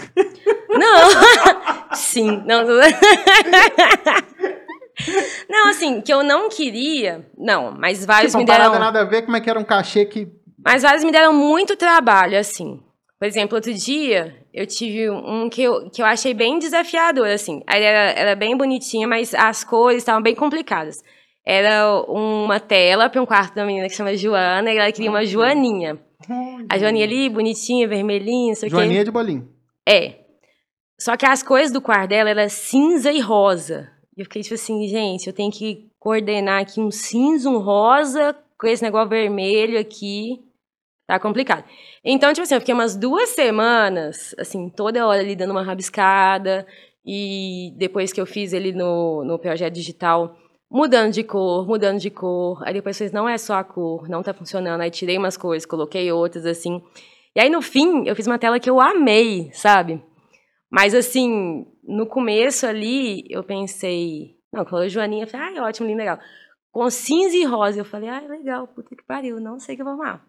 Não! Sim, não. Não, assim, que eu não queria. Não, mas vários Tipo, me deram. nada a ver, como é que era um cachê que. Mas vários me deram muito trabalho, assim. Por exemplo, outro dia eu tive um que eu, que eu achei bem desafiador, assim. Era, era bem bonitinha, mas as cores estavam bem complicadas. Era uma tela para um quarto da menina que chama Joana, e ela queria uma Joaninha. A Joaninha ali, bonitinha, vermelhinha, não sei o quê. Joaninha de bolinho. É. Só que as cores do quarto dela era cinza e rosa. Eu fiquei tipo assim, gente, eu tenho que coordenar aqui um cinza, um rosa, com esse negócio vermelho aqui. Tá complicado. Então, tipo assim, eu fiquei umas duas semanas, assim, toda hora ali dando uma rabiscada. E depois que eu fiz ele no, no projeto digital, mudando de cor, mudando de cor. Aí depois fez, não é só a cor, não tá funcionando. Aí tirei umas cores, coloquei outras, assim. E aí, no fim, eu fiz uma tela que eu amei, sabe? Mas, assim, no começo ali, eu pensei... Não, falou Joaninha, eu falei, ai, ótimo, lindo, legal. Com cinza e rosa, eu falei, ai, legal, puta que pariu, não sei o que eu vou amar.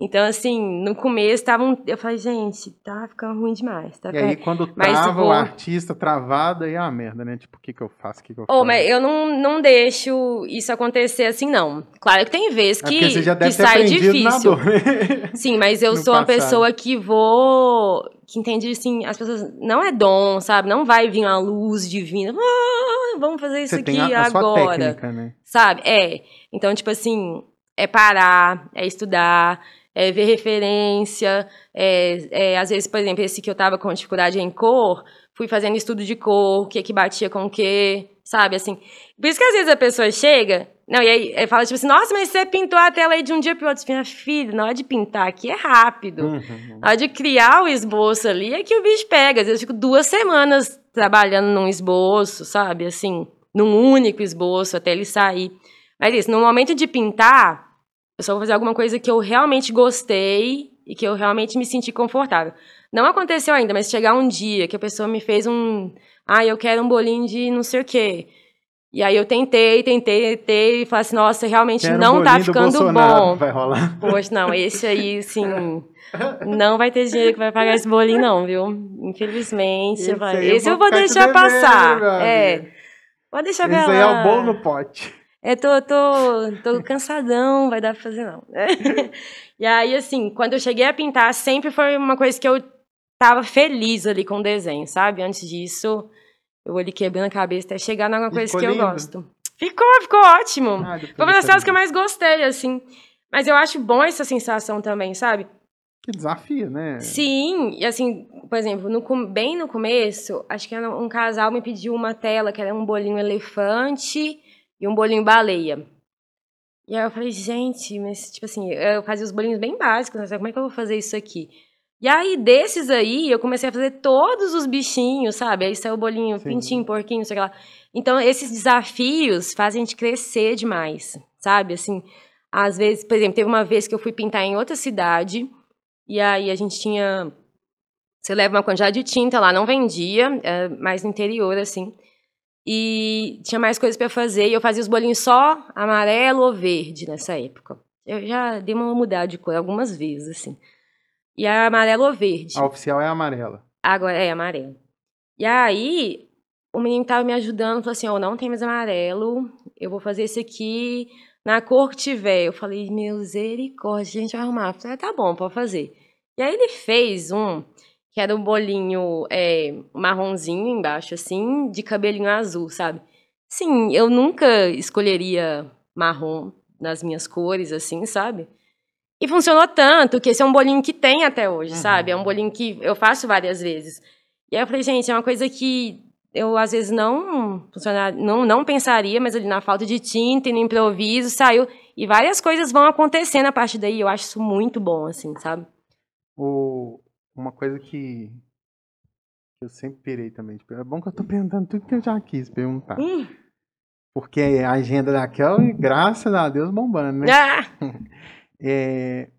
Então, assim, no começo, tava um... eu falei, gente, tá ficando ruim demais. Tá E aí, quando trava o vou- artista travado, aí é uma merda, né? Tipo, o que que eu faço? O que que eu Oh, faço? mas eu não, não deixo isso acontecer assim, não. Claro que tem vezes É que, porque você já deve que ter sai difícil. Sim, mas eu no sou uma passado. pessoa que vou. Que entende assim, as pessoas. Não é dom, sabe? Não vai vir uma luz divina. "Ah, vamos fazer isso Você aqui a, a agora. técnica, né? Sabe? É. Então, tipo assim, é parar, é estudar, é ver referência. É, é, às vezes, por exemplo, esse que eu tava com dificuldade em cor, fui fazendo estudo de cor, o que que batia com o que, sabe? Assim. Por isso que às vezes a pessoa chega. Não, e aí, fala tipo assim, nossa, mas você pintou a tela aí de um dia pro outro. Minha filha, na hora de pintar aqui é rápido. Uhum. Na hora de criar o esboço ali é que o bicho pega. Às vezes eu fico duas semanas trabalhando num esboço, sabe? Assim, num único esboço até ele sair. Mas isso, no momento de pintar, eu só vou fazer alguma coisa que eu realmente gostei e que eu realmente me senti confortável. Não aconteceu ainda, mas chegar um dia que a pessoa me fez um. Ah, eu quero um bolinho de não sei o quê. E aí eu tentei, tentei, tentei, e falei assim, nossa, realmente Quero um não tá bolinho do ficando Bolsonaro, bom. Vai rolar. Poxa, não, esse aí, assim, não vai ter dinheiro que vai pagar esse bolinho, não, viu? Infelizmente. Esse vai. eu Esse eu vou vou deixar devendo, passar. É. Pode deixar Esse aí é o bolo no pote. É, tô, tô, tô cansadão, vai dar pra fazer não. e aí, assim, quando eu cheguei a pintar, sempre foi uma coisa que eu tava feliz ali com o desenho, sabe? Antes disso, eu vou ali quebrando a cabeça até chegar numa coisa ficou que eu lindo? gosto. Ficou, ficou ótimo. Ah, Foi uma eu das cenas que eu mais gostei, assim. Mas eu acho bom essa sensação também, sabe? Que desafio, né? Sim, e assim, por exemplo, no bem no começo, acho que um casal me pediu uma tela que era um bolinho elefante e um bolinho baleia. E aí eu falei, gente, mas tipo assim, eu fazia os bolinhos bem básicos, né? Como é que eu vou fazer isso aqui? E aí, desses aí, eu comecei a fazer todos os bichinhos, sabe? Aí saiu o bolinho, Sim. pintinho, porquinho, sei lá. Então, esses desafios fazem a gente crescer demais, sabe? Assim, às vezes, por exemplo, teve uma vez que eu fui pintar em outra cidade, e aí a gente tinha. Você leva uma quantidade de tinta lá, não vendia, é, mais no interior, assim. E tinha mais coisas para fazer, e eu fazia os bolinhos só amarelo ou verde nessa época. Eu já dei uma mudada de cor algumas vezes, assim. E é amarelo ou verde. A oficial é amarela. Agora é amarelo. E aí, o menino tava me ajudando, falou assim: Ó, não tem mais amarelo, eu vou fazer esse aqui na cor que tiver. Eu falei: Misericórdia, a gente vai arrumar. Eu falei: ah, tá bom, pode fazer. E aí ele fez um, que era um bolinho é, marronzinho embaixo, assim, de cabelinho azul, sabe? Sim, eu nunca escolheria marrom nas minhas cores, assim, sabe? E funcionou tanto que esse é um bolinho que tem até hoje, Uhum. sabe? É um bolinho que eu faço várias vezes. E aí eu falei, gente, é uma coisa que eu às vezes não funcionar, não, não pensaria, mas ali na falta de tinta e no improviso saiu. E várias coisas vão acontecendo a partir daí. Eu acho isso muito bom, assim, sabe? O, uma coisa que eu sempre pirei também. Tipo, é bom que eu tô perguntando tudo que eu já quis perguntar. Hum. Porque a agenda daquela, graças a Deus, bombando, né? Ah! É,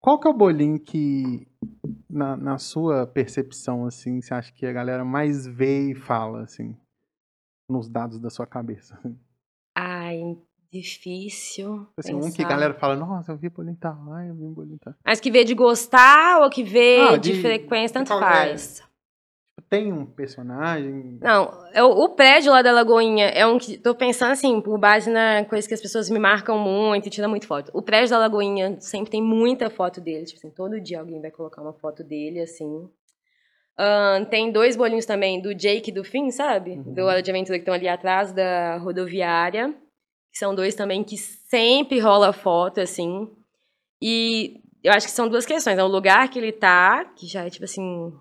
qual que é o bolinho que, na, na sua percepção, assim, você acha que a galera mais vê e fala, assim, nos dados da sua cabeça? Ai, difícil. Assim, um que a galera fala, nossa, eu vi bolinho tal, ai, eu vi bolinho tal. Mas que vê de gostar ou que vê Ah, de, de- frequência, tanto faz. Tem um personagem... Não, é o, prédio lá da Lagoinha é um que. Tô pensando assim, por base na coisa que as pessoas me marcam muito e tiram muito foto. O prédio da Lagoinha sempre tem muita foto dele. Tipo assim, todo dia alguém vai colocar uma foto dele, assim. Ahn, tem dois bolinhos também do Jake e do Finn, sabe? Uhum. Do Hora de Aventura que estão ali atrás da rodoviária. Que são dois também que sempre rola foto, assim. E eu acho que são duas questões. É o lugar que ele tá, que já é tipo assim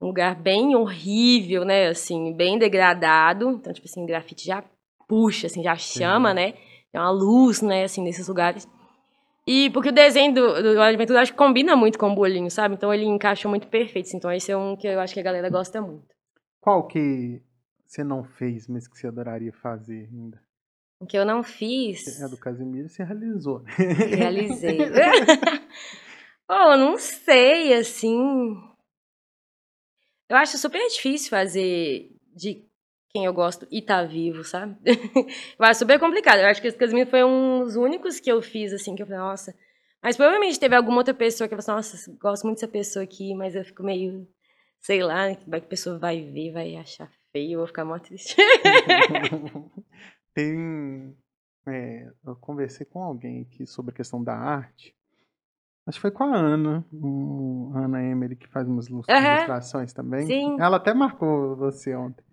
um lugar bem horrível, né? Assim, bem degradado. Então, tipo assim, grafite já puxa, assim, já chama, né? Tem uma luz, né, assim, nesses lugares. E porque o desenho do, do eu acho que combina muito com o bolinho, sabe? Então ele encaixa muito perfeito. assim. Então esse é um que eu acho que a galera gosta muito. Qual que você não fez, mas que você adoraria fazer ainda? O que eu não fiz, É do Casimiro, você realizou. realizei. oh, eu não sei, assim. Eu acho super difícil fazer de quem eu gosto e tá vivo, sabe? eu acho super complicado. Eu acho que esse casamento foi um dos únicos que eu fiz, assim, que eu falei, nossa. Mas provavelmente teve alguma outra pessoa que eu falei, nossa, gosto muito dessa pessoa aqui, mas eu fico meio, sei lá, que a pessoa vai ver, vai achar feio, eu vou ficar mó triste. Tem. é, eu conversei com alguém aqui sobre a questão da arte. Acho que foi com a Ana, o- a Ana Emery, que faz umas ilustrações também. Sim. Ela até marcou você ontem.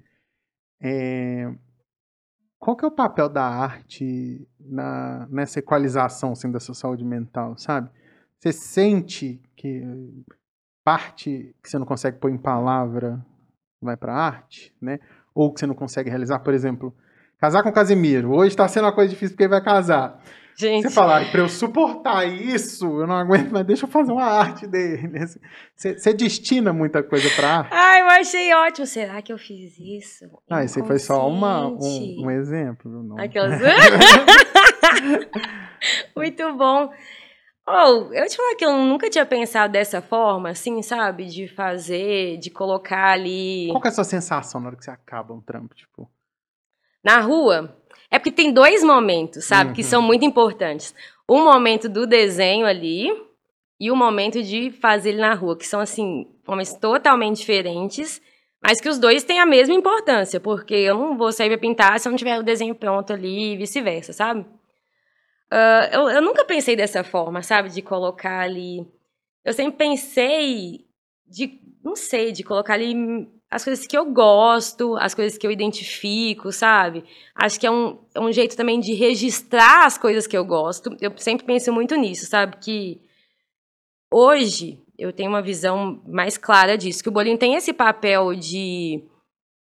É, qual que é o papel da arte na, nessa equalização assim, da sua saúde mental, sabe? Você sente que parte que você não consegue pôr em palavra vai pra arte, né? Ou que você não consegue realizar, por exemplo, casar com o Casimiro. Hoje tá sendo uma coisa difícil porque ele vai casar. Gente, Você falar, pra eu suportar isso, eu não aguento, mas deixa eu fazer uma arte dele. Você, você destina muita coisa pra arte? Ai, eu achei ótimo. Será que eu fiz isso? Ah, esse foi só uma, um, um exemplo. Não. Aquelas... Muito bom. Oh, eu te falar que eu nunca tinha pensado dessa forma, assim, sabe? De fazer, de colocar ali Qual que é a sua sensação na hora que você acaba um trampo? Tipo, na rua. É porque tem dois momentos, sabe? Que Uhum. são muito importantes. O momento do desenho ali e o momento de fazer ele na rua, que são, assim, momentos totalmente diferentes, mas que os dois têm a mesma importância, porque eu não vou sair pra pintar se eu não tiver o desenho pronto ali e vice-versa, sabe? Ah, eu, eu nunca pensei dessa forma, sabe? De colocar ali. Eu sempre pensei de, não sei, de colocar ali as coisas que eu gosto, as coisas que eu identifico, sabe? Acho que é um, é um jeito também de registrar as coisas que eu gosto. Eu sempre penso muito nisso, sabe? Que hoje eu tenho uma visão mais clara disso, que o bolinho tem esse papel de,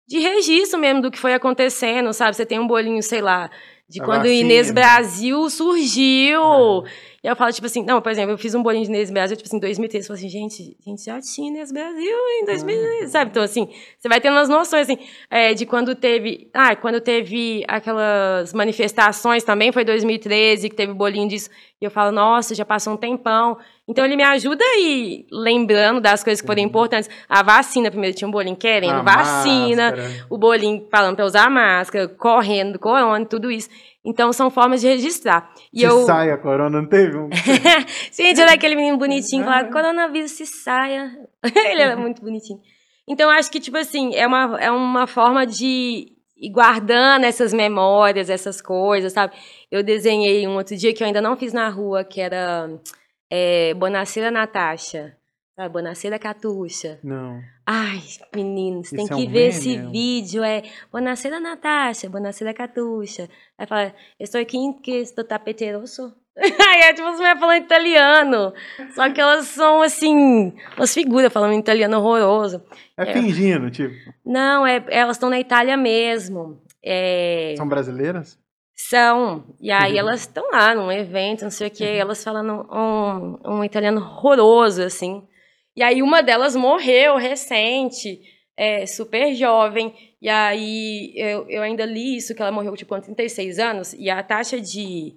de registro mesmo do que foi acontecendo, sabe? Você tem um bolinho, sei lá, De A quando o. Inês Brasil surgiu. E eu falo, tipo assim, não, por exemplo, eu fiz um bolinho de Inês Brasil, tipo assim, em 2013. Eu falei assim, gente, a gente já tinha Inês Brasil em 2000, sabe? Então, assim, você vai tendo umas noções, assim, é, de quando teve. Ah, quando teve aquelas manifestações também, foi 2013, que teve bolinho disso. E eu falo, nossa, já passou um tempão. Então, ele me ajuda a ir lembrando das coisas que foram Sim. importantes. A vacina, primeiro tinha um bolinho querendo, A vacina máscara. o bolinho falando para usar máscara, correndo, corona, tudo isso. Então são formas de registrar. E Se eu, sai a corona, não teve um. gente, olha aquele menino bonitinho, fala, coronavírus se saia. Ele era muito bonitinho. Então acho que tipo assim, é uma é uma forma de ir guardando essas memórias, essas coisas, sabe? Eu desenhei um outro dia que eu ainda não fiz na rua, que era é, Bonaceira Natasha. Sabe? Bonaceira Catuxa. Não. Ai, meninos, tem é que um ver esse meme? vídeo. É Bonacera Natasha, Bonacera Catuxa. Aí fala, estou aqui em que estou tapeteroso. Aí é tipo, você vai falando italiano. Só que elas são, assim, umas figuras falando italiano horroroso. É, É. fingindo, tipo. Não, é, elas estão na Itália mesmo. É, São brasileiras? são. E aí Uhum. elas estão lá num evento, não sei o quê, elas falando um, um italiano horroroso, assim. E aí uma delas morreu recente, é, super jovem. E aí eu, eu ainda li isso, que ela morreu tipo com 36 anos, e a taxa de.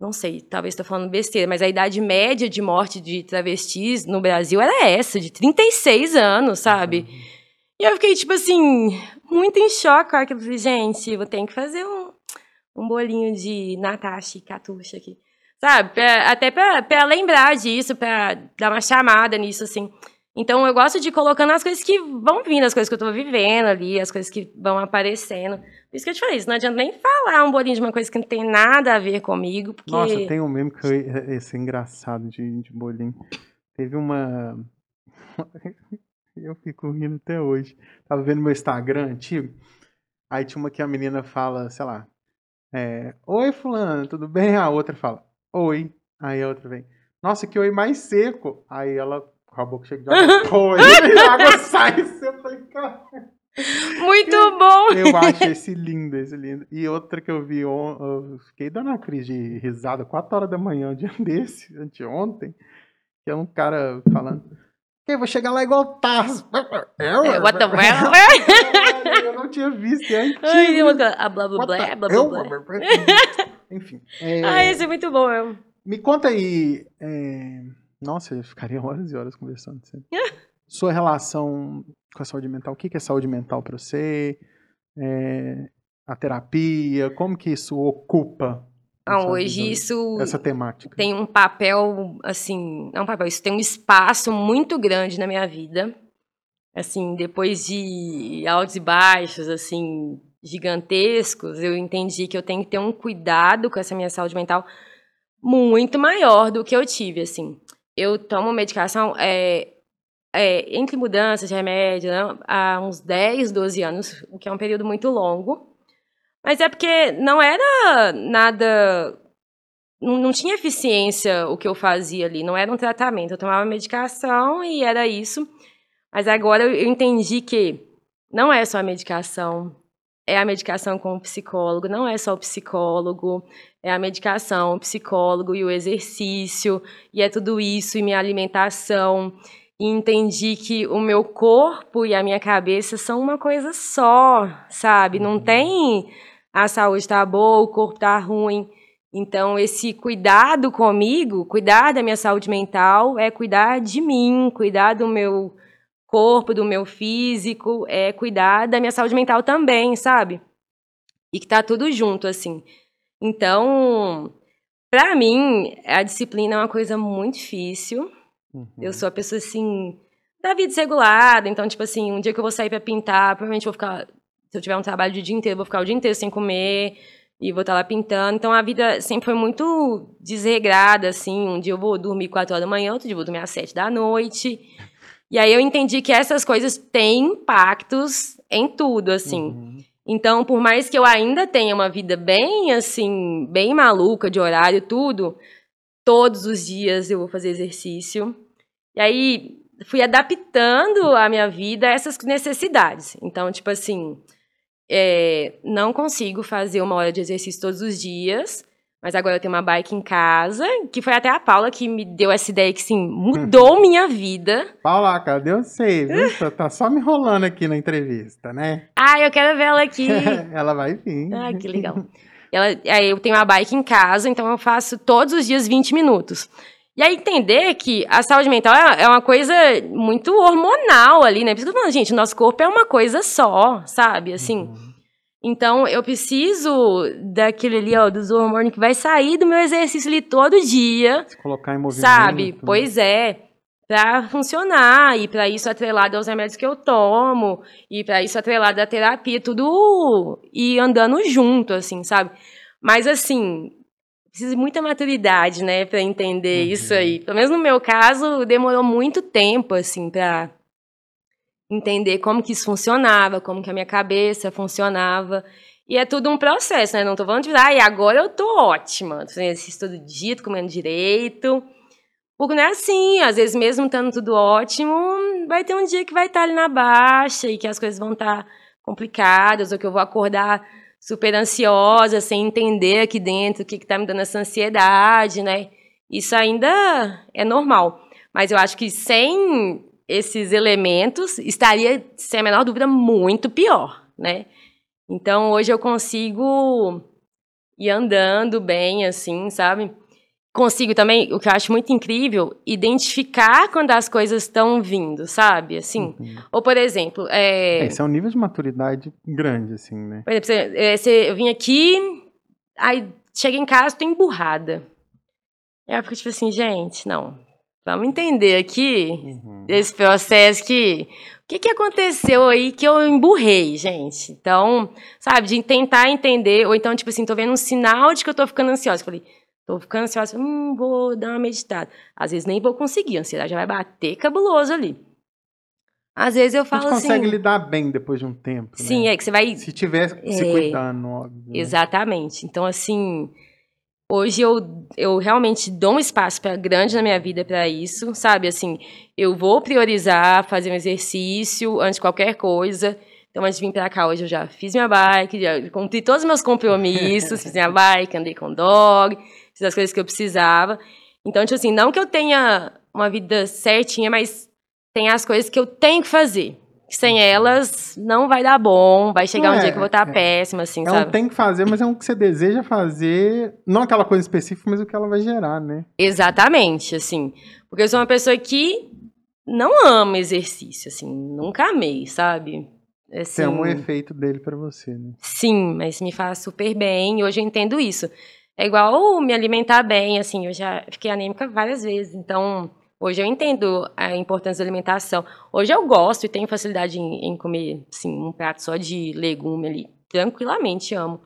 Não sei, talvez estou falando besteira, mas a idade média de morte de travestis no Brasil era essa, de 36 anos, sabe? E eu fiquei, tipo assim, muito em choque com aquilo. Falei, Gente, vou ter que fazer um, um bolinho de Natasha e Catuxa aqui. Sabe? Pra- até pra lembrar disso, pra dar uma chamada nisso, assim. Então, eu gosto de ir colocando as coisas que vão vindo, as coisas que eu tô vivendo ali, as coisas que vão aparecendo. Por isso que eu te falei, isso não adianta nem falar um bolinho de uma coisa que não tem nada a ver comigo, porque... Nossa, tem um meme que eu, esse engraçado de, de bolinho. Teve uma. Eu fico rindo até hoje. Tava vendo meu Instagram antigo. Aí tinha uma que a menina fala, sei lá. é, oi, Fulano, tudo bem? A outra fala, oi. Aí a outra vem, nossa, que oi mais seco. Aí ela, com a boca cheia de água, oi. E a água sai. Eu falei, cara. Muito bom! Eu acho esse lindo, esse lindo. E outra que eu vi, eu fiquei dando uma crise de risada, 4 horas da manhã, um dia desse, anteontem, que é um cara falando, eu vou chegar lá igual Tarso. É, what the hell? Eu não tinha visto, é antigo. Ai, uma coisa, ah, blá blá blá, blá blá blá. Enfim. é, Ah, esse é muito bom mesmo. Me conta aí. é, Nossa, eu ficaria horas e horas conversando com você. Sua relação com a saúde mental. O que é saúde mental para você? É, A terapia, como que isso ocupa Ah, hoje isso essa temática? tem um papel, assim, não um papel, isso tem um espaço muito grande na minha vida. Assim, depois de altos e baixos, assim, gigantescos, eu entendi que eu tenho que ter um cuidado com essa minha saúde mental muito maior do que eu tive, assim. Eu tomo medicação é, é, entre mudanças de remédio né, há uns 10, 12 anos, o que é um período muito longo. Mas é porque não era nada não, não tinha eficiência o que eu fazia ali, não era um tratamento. Eu tomava medicação e era isso. Mas agora eu entendi que não é só a medicação, é a medicação com o psicólogo, não é só o psicólogo, é a medicação, o psicólogo e o exercício, e é tudo isso, e minha alimentação. E entendi que o meu corpo e a minha cabeça são uma coisa só, sabe? Não tem a saúde tá boa, o corpo tá ruim. Então, esse cuidado comigo, cuidar da minha saúde mental, é cuidar de mim, cuidar do meu corpo, do meu físico, é cuidar da minha saúde mental também, sabe? E que tá tudo junto, assim. Então, pra mim, a disciplina é uma coisa muito difícil. Uhum. Eu sou a pessoa, assim, da vida desregulada. Então, tipo assim, um dia que eu vou sair pra pintar, provavelmente vou ficar. Se eu tiver um trabalho de dia inteiro, vou ficar o dia inteiro sem comer e vou estar lá pintando. Então, a vida sempre foi muito desregrada, assim. Um dia eu vou dormir 4 horas da manhã, outro dia eu vou dormir às 7 da noite. E aí eu entendi que essas coisas têm impactos em tudo, assim. Uhum. Então, por mais que eu ainda tenha uma vida bem, assim, bem maluca de horário, tudo, todos os dias eu vou fazer exercício. E aí, fui adaptando a minha vida a essas necessidades. Então, tipo assim, é, não consigo fazer uma hora de exercício todos os dias, mas agora eu tenho uma bike em casa, que foi até a Paula que me deu essa ideia que, sim, mudou minha vida. Paula, cadê você? Viu? tá só me enrolando aqui na entrevista, né? Ah, eu quero ver ela aqui. ela vai vir. Ah, que legal. Ela, aí eu tenho uma bike em casa, então eu faço todos os dias 20 minutos. E aí entender que a saúde mental é, é uma coisa muito hormonal ali, né? Por isso que eu tô falando, gente, o nosso corpo é uma coisa só, sabe? Assim. Uhum. Então, eu preciso daquele ali, ó, dos hormônios que vai sair do meu exercício ali todo dia. Se colocar em movimento. Sabe? Né? Pois é. Pra funcionar, e para isso atrelado aos remédios que eu tomo, e para isso atrelado à terapia, tudo e andando junto, assim, sabe? Mas, assim, precisa de muita maturidade, né, para entender uhum. isso aí. Pelo menos no meu caso, demorou muito tempo, assim, para entender como que isso funcionava, como que a minha cabeça funcionava. E é tudo um processo, né? Não tô falando de, ah, e agora eu tô ótima, tô fazendo exercício todo dia, tô comendo direito. Porque não é assim, às vezes mesmo estando tudo ótimo, vai ter um dia que vai estar ali na baixa e que as coisas vão estar complicadas, ou que eu vou acordar super ansiosa, sem entender aqui dentro o que está me dando essa ansiedade, né? Isso ainda é normal. Mas eu acho que sem esses elementos estaria, sem a menor dúvida, muito pior, né? Então hoje eu consigo ir andando bem, assim, sabe? consigo também, o que eu acho muito incrível, identificar quando as coisas estão vindo, sabe? Assim. Uhum. Ou, por exemplo. É... Esse é um nível de maturidade grande, assim, né? Por exemplo, é, você, eu vim aqui, aí cheguei em casa, tô emburrada. Eu fico tipo assim, gente, não. Vamos entender aqui uhum. esse processo que. O que, que aconteceu aí que eu emburrei, gente? Então, sabe, de tentar entender, ou então, tipo assim, tô vendo um sinal de que eu tô ficando ansiosa. Eu falei, Tô ficando ansiosa, hum, vou dar uma meditada. Às vezes nem vou conseguir, a ansiedade já vai bater cabuloso ali. Às vezes eu falo a gente assim. consegue lidar bem depois de um tempo. Sim, né? é que você vai. Se tiver é, se cuidando, óbvio. Né? Exatamente. Então, assim, hoje eu, eu realmente dou um espaço pra, grande na minha vida para isso, sabe? Assim, eu vou priorizar fazer um exercício antes de qualquer coisa. Então, antes de vir para cá hoje, eu já fiz minha bike, já cumpri todos os meus compromissos, fiz minha bike, andei com dog, fiz as coisas que eu precisava. Então, tipo assim, não que eu tenha uma vida certinha, mas tem as coisas que eu tenho que fazer. Sem elas, não vai dar bom, vai chegar não um é, dia que eu vou estar é, péssima, assim, é sabe? É um tem que fazer, mas é um que você deseja fazer, não aquela coisa específica, mas o que ela vai gerar, né? Exatamente, assim. Porque eu sou uma pessoa que não ama exercício, assim, nunca amei, sabe? Assim, Tem um efeito dele para você, né? Sim, mas me faz super bem, e hoje eu entendo isso. É igual me alimentar bem, assim, eu já fiquei anêmica várias vezes, então hoje eu entendo a importância da alimentação. Hoje eu gosto e tenho facilidade em, em comer, assim, um prato só de legume ali, tranquilamente amo.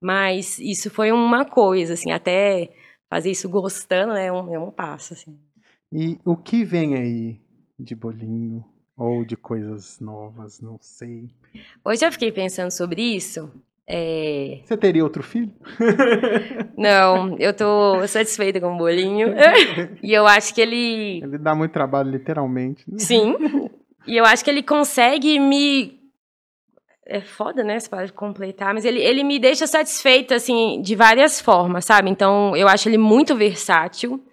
Mas isso foi uma coisa, assim, até fazer isso gostando é um, é um passo, assim. E o que vem aí de bolinho ou de coisas novas, não sei. Hoje eu fiquei pensando sobre isso é... Você teria outro filho? Não, eu tô satisfeita com o bolinho. e eu acho que ele. Ele dá muito trabalho, literalmente. Né? Sim. E eu acho que ele consegue me. É foda, né? Você pode completar, mas ele, ele me deixa satisfeita, assim, de várias formas, sabe? Então, eu acho ele muito versátil.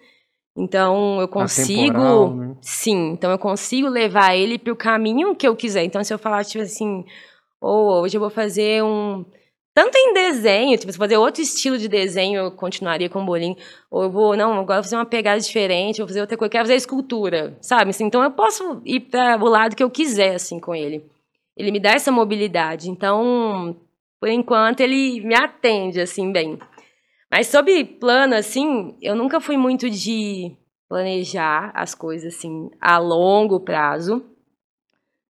Então, eu consigo. Né? Sim, então eu consigo levar ele para o caminho que eu quiser. Então, se eu falar, tipo assim, ou oh, hoje eu vou fazer um tanto em desenho, tipo, se fazer outro estilo de desenho, eu continuaria com bolinho. Ou eu vou, não, agora vou fazer uma pegada diferente, vou fazer outra coisa, quero fazer escultura, sabe? Assim, então eu posso ir para o lado que eu quiser, assim, com ele. Ele me dá essa mobilidade. Então, por enquanto, ele me atende, assim, bem. Mas sobre plano, assim, eu nunca fui muito de planejar as coisas, assim, a longo prazo.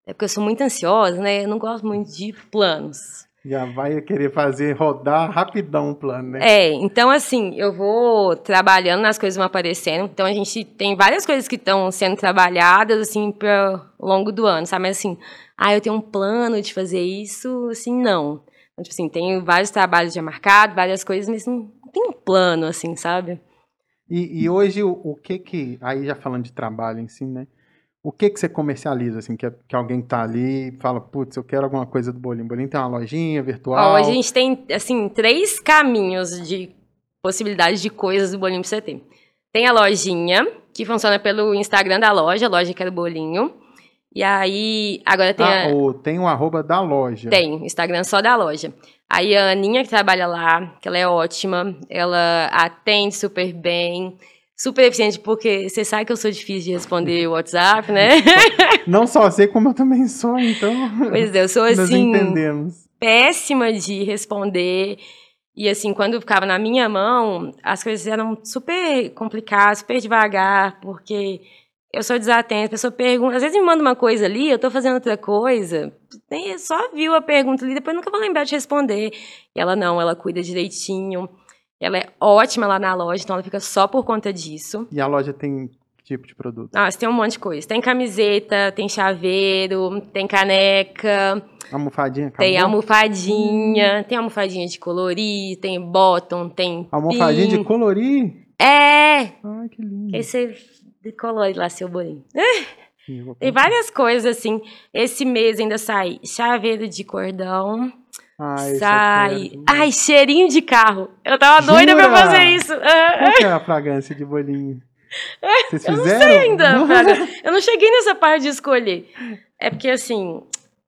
É porque eu sou muito ansiosa, né? Eu não gosto muito de planos. Já vai querer fazer rodar rapidão o plano, né? É, então assim, eu vou trabalhando, as coisas vão aparecendo. Então a gente tem várias coisas que estão sendo trabalhadas, assim, para longo do ano, sabe? Mas assim, ah, eu tenho um plano de fazer isso, assim, não. Então, tipo assim, tenho vários trabalhos já marcados, várias coisas, mas não tem um plano, assim, sabe? E, e hoje, o, o que que, aí já falando de trabalho em si, né? O que que você comercializa, assim, que, que alguém tá ali e fala, putz, eu quero alguma coisa do bolinho. O bolinho tem uma lojinha virtual. Ó, a gente tem, assim, três caminhos de possibilidades de coisas do bolinho pra você ter. Tem a lojinha, que funciona pelo Instagram da loja, loja que é do bolinho. E aí, agora tem Ah, a... ou tem o arroba da loja. Tem, Instagram só da loja. Aí a Aninha que trabalha lá, que ela é ótima, ela atende super bem, super eficiente, porque você sabe que eu sou difícil de responder o WhatsApp, né? Não só você, como eu também sou, então. pois é, eu sou Nós assim, entendemos. péssima de responder. E assim, quando ficava na minha mão, as coisas eram super complicadas, super devagar, porque eu sou desatenta, a pessoa pergunta, às vezes me manda uma coisa ali, eu tô fazendo outra coisa, só viu a pergunta ali, depois nunca vou lembrar de responder. E ela não, ela cuida direitinho. Ela é ótima lá na loja, então ela fica só por conta disso. E a loja tem que tipo de produto? Ah, você tem um monte de coisa. Tem camiseta, tem chaveiro, tem caneca, Almofadinha, acabou? tem almofadinha, tem almofadinha de colorir, tem bottom, tem Almofadinha de pin. colorir? É! Ai, que lindo. Que aí você decolore lá seu bolinho. Tem várias coisas assim. Esse mês ainda sai chaveiro de cordão. Ah, esse eu sai. Ai, cheirinho de carro. Eu tava doida pra Jura? fazer isso. Ah, Qual que é a fragrância de bolinho? Vocês eu não fizeram? sei ainda. Fraga. Eu não cheguei nessa parte de escolher. É porque assim,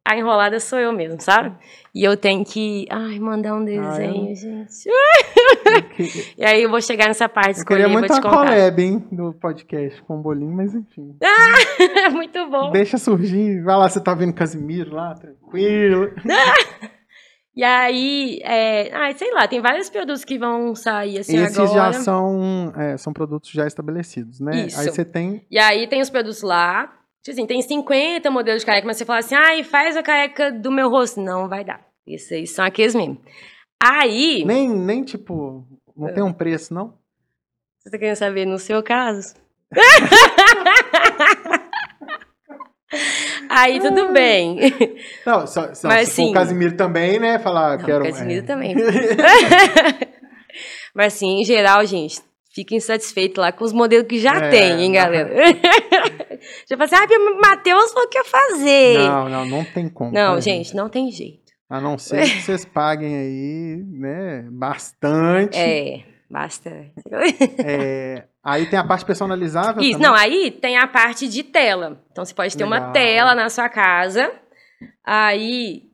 a enrolada sou eu mesmo, sabe? E eu tenho que. Ai, mandar um desenho, gente. Que- E aí eu vou chegar nessa parte de Eu queria escolher vou muito te contar. collab, hein, do podcast com o bolinho, mas enfim. É muito bom. Deixa surgir. Vai lá, você tá vendo Casimiro lá, tranquilo. E aí, é, ai, sei lá, tem vários produtos que vão sair assim Esses agora. já são, é, são produtos já estabelecidos, né? Isso. Aí você tem. E aí tem os produtos lá. Tipo assim, tem 50 modelos de careca, mas você fala assim, ai, faz a careca do meu rosto. Não vai dar. Esses aí são aqueles mesmo. Aí, Nem, nem tipo. Não tem um preço, não? você tá querendo saber no seu caso? aí tudo bem. Não, só, só, Mas se for sim. o Casimiro também, né? Falar, Não, quero. Casimiro é. também. Mas assim, em geral, gente, fiquem satisfeitos lá com os modelos que já É, tem, hein, galera? já falei assim, ah, o Matheus falou que ia fazer. Não, não, não tem como. Não, tá, gente, não tem jeito. A não ser que vocês paguem aí, né? Bastante. É, basta. É, aí tem a parte personalizável. Isso, também. não, aí tem a parte de tela. Então você pode ter uma Legal. tela na sua casa. Aí,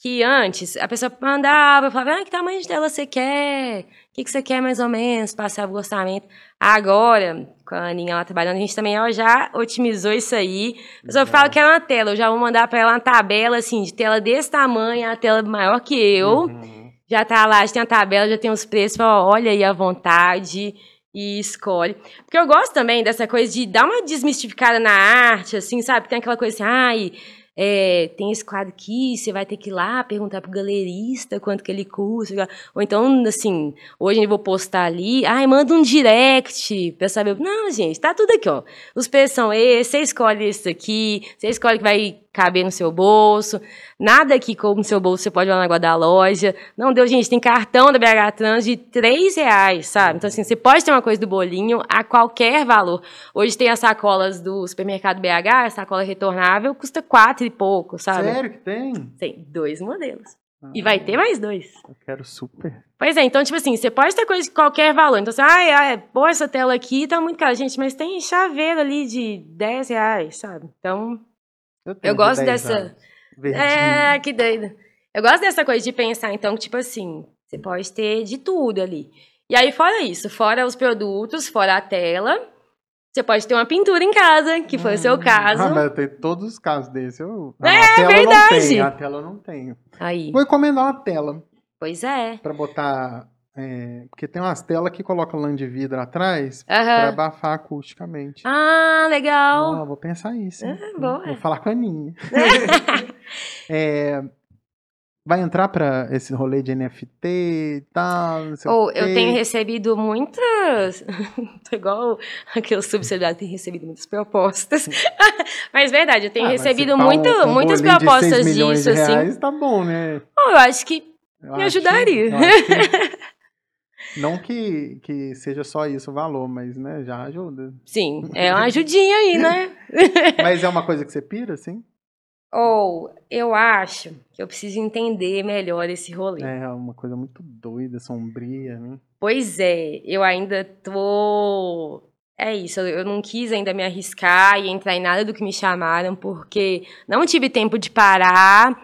que antes a pessoa mandava, falava, ah, que tamanho de tela você quer? O que, que você quer mais ou menos? Passava o orçamento. Agora, com a Aninha lá trabalhando, a gente também ó, já otimizou isso aí. A pessoa Legal. fala que era uma tela, eu já vou mandar pra ela uma tabela, assim, de tela desse tamanho, a tela maior que eu. Uhum. Já tá lá, já tem a tabela, já tem os preços, fala, olha aí à vontade e escolhe. Porque eu gosto também dessa coisa de dar uma desmistificada na arte, assim, sabe? Tem aquela coisa assim, ai, é, tem esse quadro aqui, você vai ter que ir lá perguntar pro galerista quanto que ele custa. Ou então, assim, hoje eu vou postar ali, ai, manda um direct pra saber. Não, gente, tá tudo aqui, ó. Os preços são esses, você escolhe esse aqui, você escolhe que vai caber no seu bolso. Nada aqui como seu bolso você pode ir lá na guarda da loja. Não deu, gente, tem cartão da BH Trans de 3 reais, sabe? Então, assim, você pode ter uma coisa do bolinho a qualquer valor. Hoje tem as sacolas do supermercado BH, a sacola retornável, custa quatro e pouco, sabe? Sério que tem? Tem dois modelos. Ah, E vai ter mais dois. Eu quero super. Pois é, então, tipo assim, você pode ter coisa de qualquer valor. Então, assim, ai, ai, pô, essa tela aqui tá muito cara. Gente, mas tem chaveiro ali de 10 reais, sabe? Então, eu de gosto 10 dessa. anos. Verdinho. É, que doido. Eu gosto dessa coisa de pensar, então, que, tipo assim, você pode ter de tudo ali. E aí, fora isso, fora os produtos, fora a tela, você pode ter uma pintura em casa, que foi o seu Hum. caso. Ah, mas tenho todos os casos desses. Eu... É, a tela Eu não verdade. tenho, a tela eu não tenho. Aí, Vou encomendar uma tela pois é. pra botar. É, porque tem umas telas que colocam lã de vidro atrás pra Aham. abafar acusticamente. Ah, legal. Ah, vou pensar isso. hein? É, boa. Vou falar com a Aninha. É, vai entrar pra esse rolê de NFT e tal, não sei Ou o eu tenho recebido muitas. Tô igual aquele subsidiário tem recebido muitas propostas. Mas verdade, eu tenho Ah, recebido muito, um- um muitas bolinho de propostas 6 milhões disso, de assim. reais, tá bom, né? Bom, eu acho que Eu Me acho- ajudaria. eu acho que- não que, que seja só isso o valor, mas né, já ajuda. sim, é uma ajudinha aí, né? Mas é uma coisa que você pira, assim? Ou eu acho que eu preciso entender melhor esse rolê. É uma coisa muito doida, sombria, né? Pois é, eu ainda tô. É isso, eu não quis ainda me arriscar e entrar em nada do que me chamaram, porque não tive tempo de parar,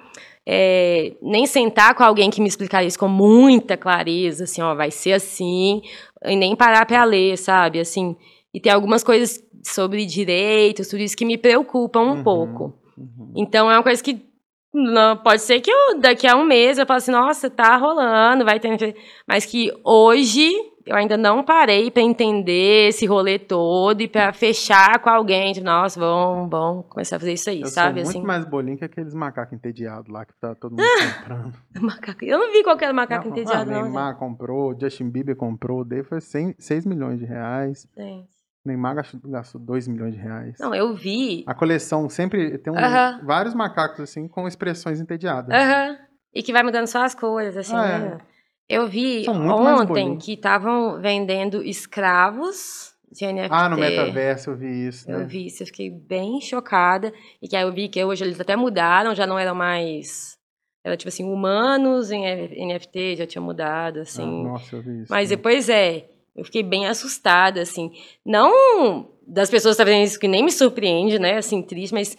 é, nem sentar com alguém que me explicasse isso com muita clareza, assim, ó, vai ser assim, e nem parar para ler, sabe? Assim, e tem algumas coisas sobre direitos, tudo isso que me preocupam um Uhum. pouco. Uhum. Então é uma coisa que não, pode ser que eu, daqui a um mês eu fale assim, nossa, tá rolando, vai ter. Mas que hoje eu ainda não parei para entender esse rolê todo e para fechar com alguém. De, nossa, vamos, vamos começar a fazer isso aí, Eu sabe? sou Assim, muito mais bolinho que aqueles macacos entediados lá que tá todo mundo comprando. macaco. Eu não vi qualquer macaco Não, entediado, ah, não. Neymar comprou, Justin Bieber comprou, daí foi 100, 6 milhões de reais. gente. Neymar gastou, gastou 2 milhões de reais. Não, eu vi. A coleção sempre tem um- Aham. vários macacos assim com expressões entediadas. Aham. E que vai mudando só as coisas, assim, Ah, é. Eu vi ontem que estavam vendendo escravos de NFT. Ah, no metaverso eu vi isso, né? Eu vi isso, eu fiquei bem chocada. E que aí eu vi que hoje eles até mudaram, já não eram mais. Era tipo assim, humanos em NFT, já tinha mudado, Ah, assim. nossa, eu vi isso. Mas né? depois é, eu fiquei bem assustada, assim. Não das pessoas estarem fazendo isso, que nem me surpreende, né? Assim, triste, mas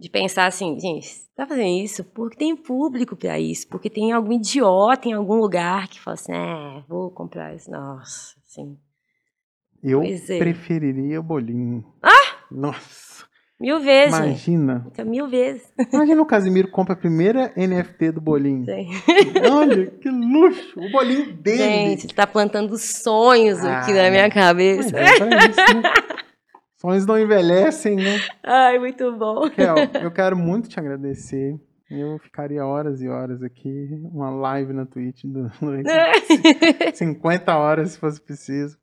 de pensar assim, gente, tá fazendo isso porque tem público pra isso, porque tem algum idiota em algum lugar que fala assim, é, vou comprar isso. Nossa, assim. eu é. preferiria o bolinho. Ah! Nossa, Mil vezes, imagina. Fica Mil vezes. Imagina o Casimiro compra a primeira NFT do bolinho. Gente, Olha, que luxo! O bolinho dele. gente, tá plantando sonhos aqui Ah, na minha Mas cabeça. é pra isso, né? Sonhos não envelhecem, né? Ai, muito bom. Kel, eu quero muito te agradecer. Eu ficaria horas e horas aqui, uma live na Twitch do 50 horas se fosse preciso.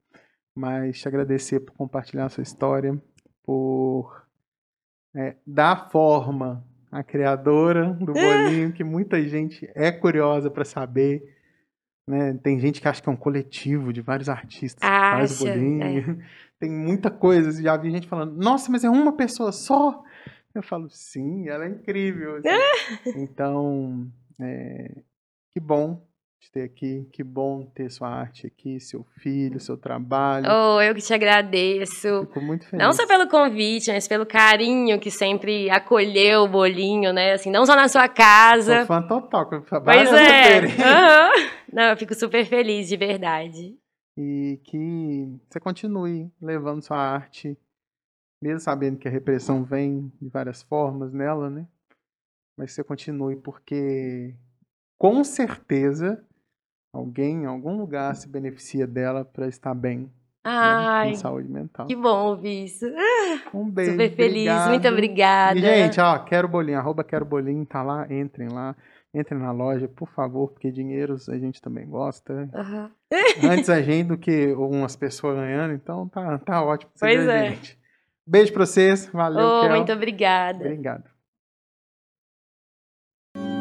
Mas te agradecer por compartilhar a sua história, por é, dar forma à criadora do bolinho, que muita gente é curiosa para saber. Né? Tem gente que acha que é um coletivo de vários artistas que faz o bolinho. Tem muita coisa. Já vi gente falando, nossa, mas é uma pessoa só. Eu falo, sim, ela é incrível. assim. então, é, que bom te ter aqui, que bom ter sua arte aqui, seu filho, seu trabalho. Oh, eu que te agradeço. Fico muito feliz. Não só pelo convite, mas pelo carinho que sempre acolheu o bolinho, né? Assim, não só na sua Sou casa. fã total. Pois é. Aham. Não, eu fico super feliz, de verdade. E que você continue levando sua arte, mesmo sabendo que a repressão vem de várias formas nela, né? Mas você continue, porque com certeza alguém em algum lugar se beneficia dela para estar bem né? Ai, em saúde mental. que bom ouvir isso. Um beijo. Super feliz, obrigado. muito obrigada. E, gente, ó, quero bolinho, arroba quero bolinho, tá lá, entrem lá, entrem na loja, por favor, porque dinheiros a gente também gosta. Aham. Antes a gente do que umas pessoas ganhando, então tá, tá ótimo. pra Pois é. gente. Beijo pra vocês, valeu, Oh, muito obrigada. Obrigado.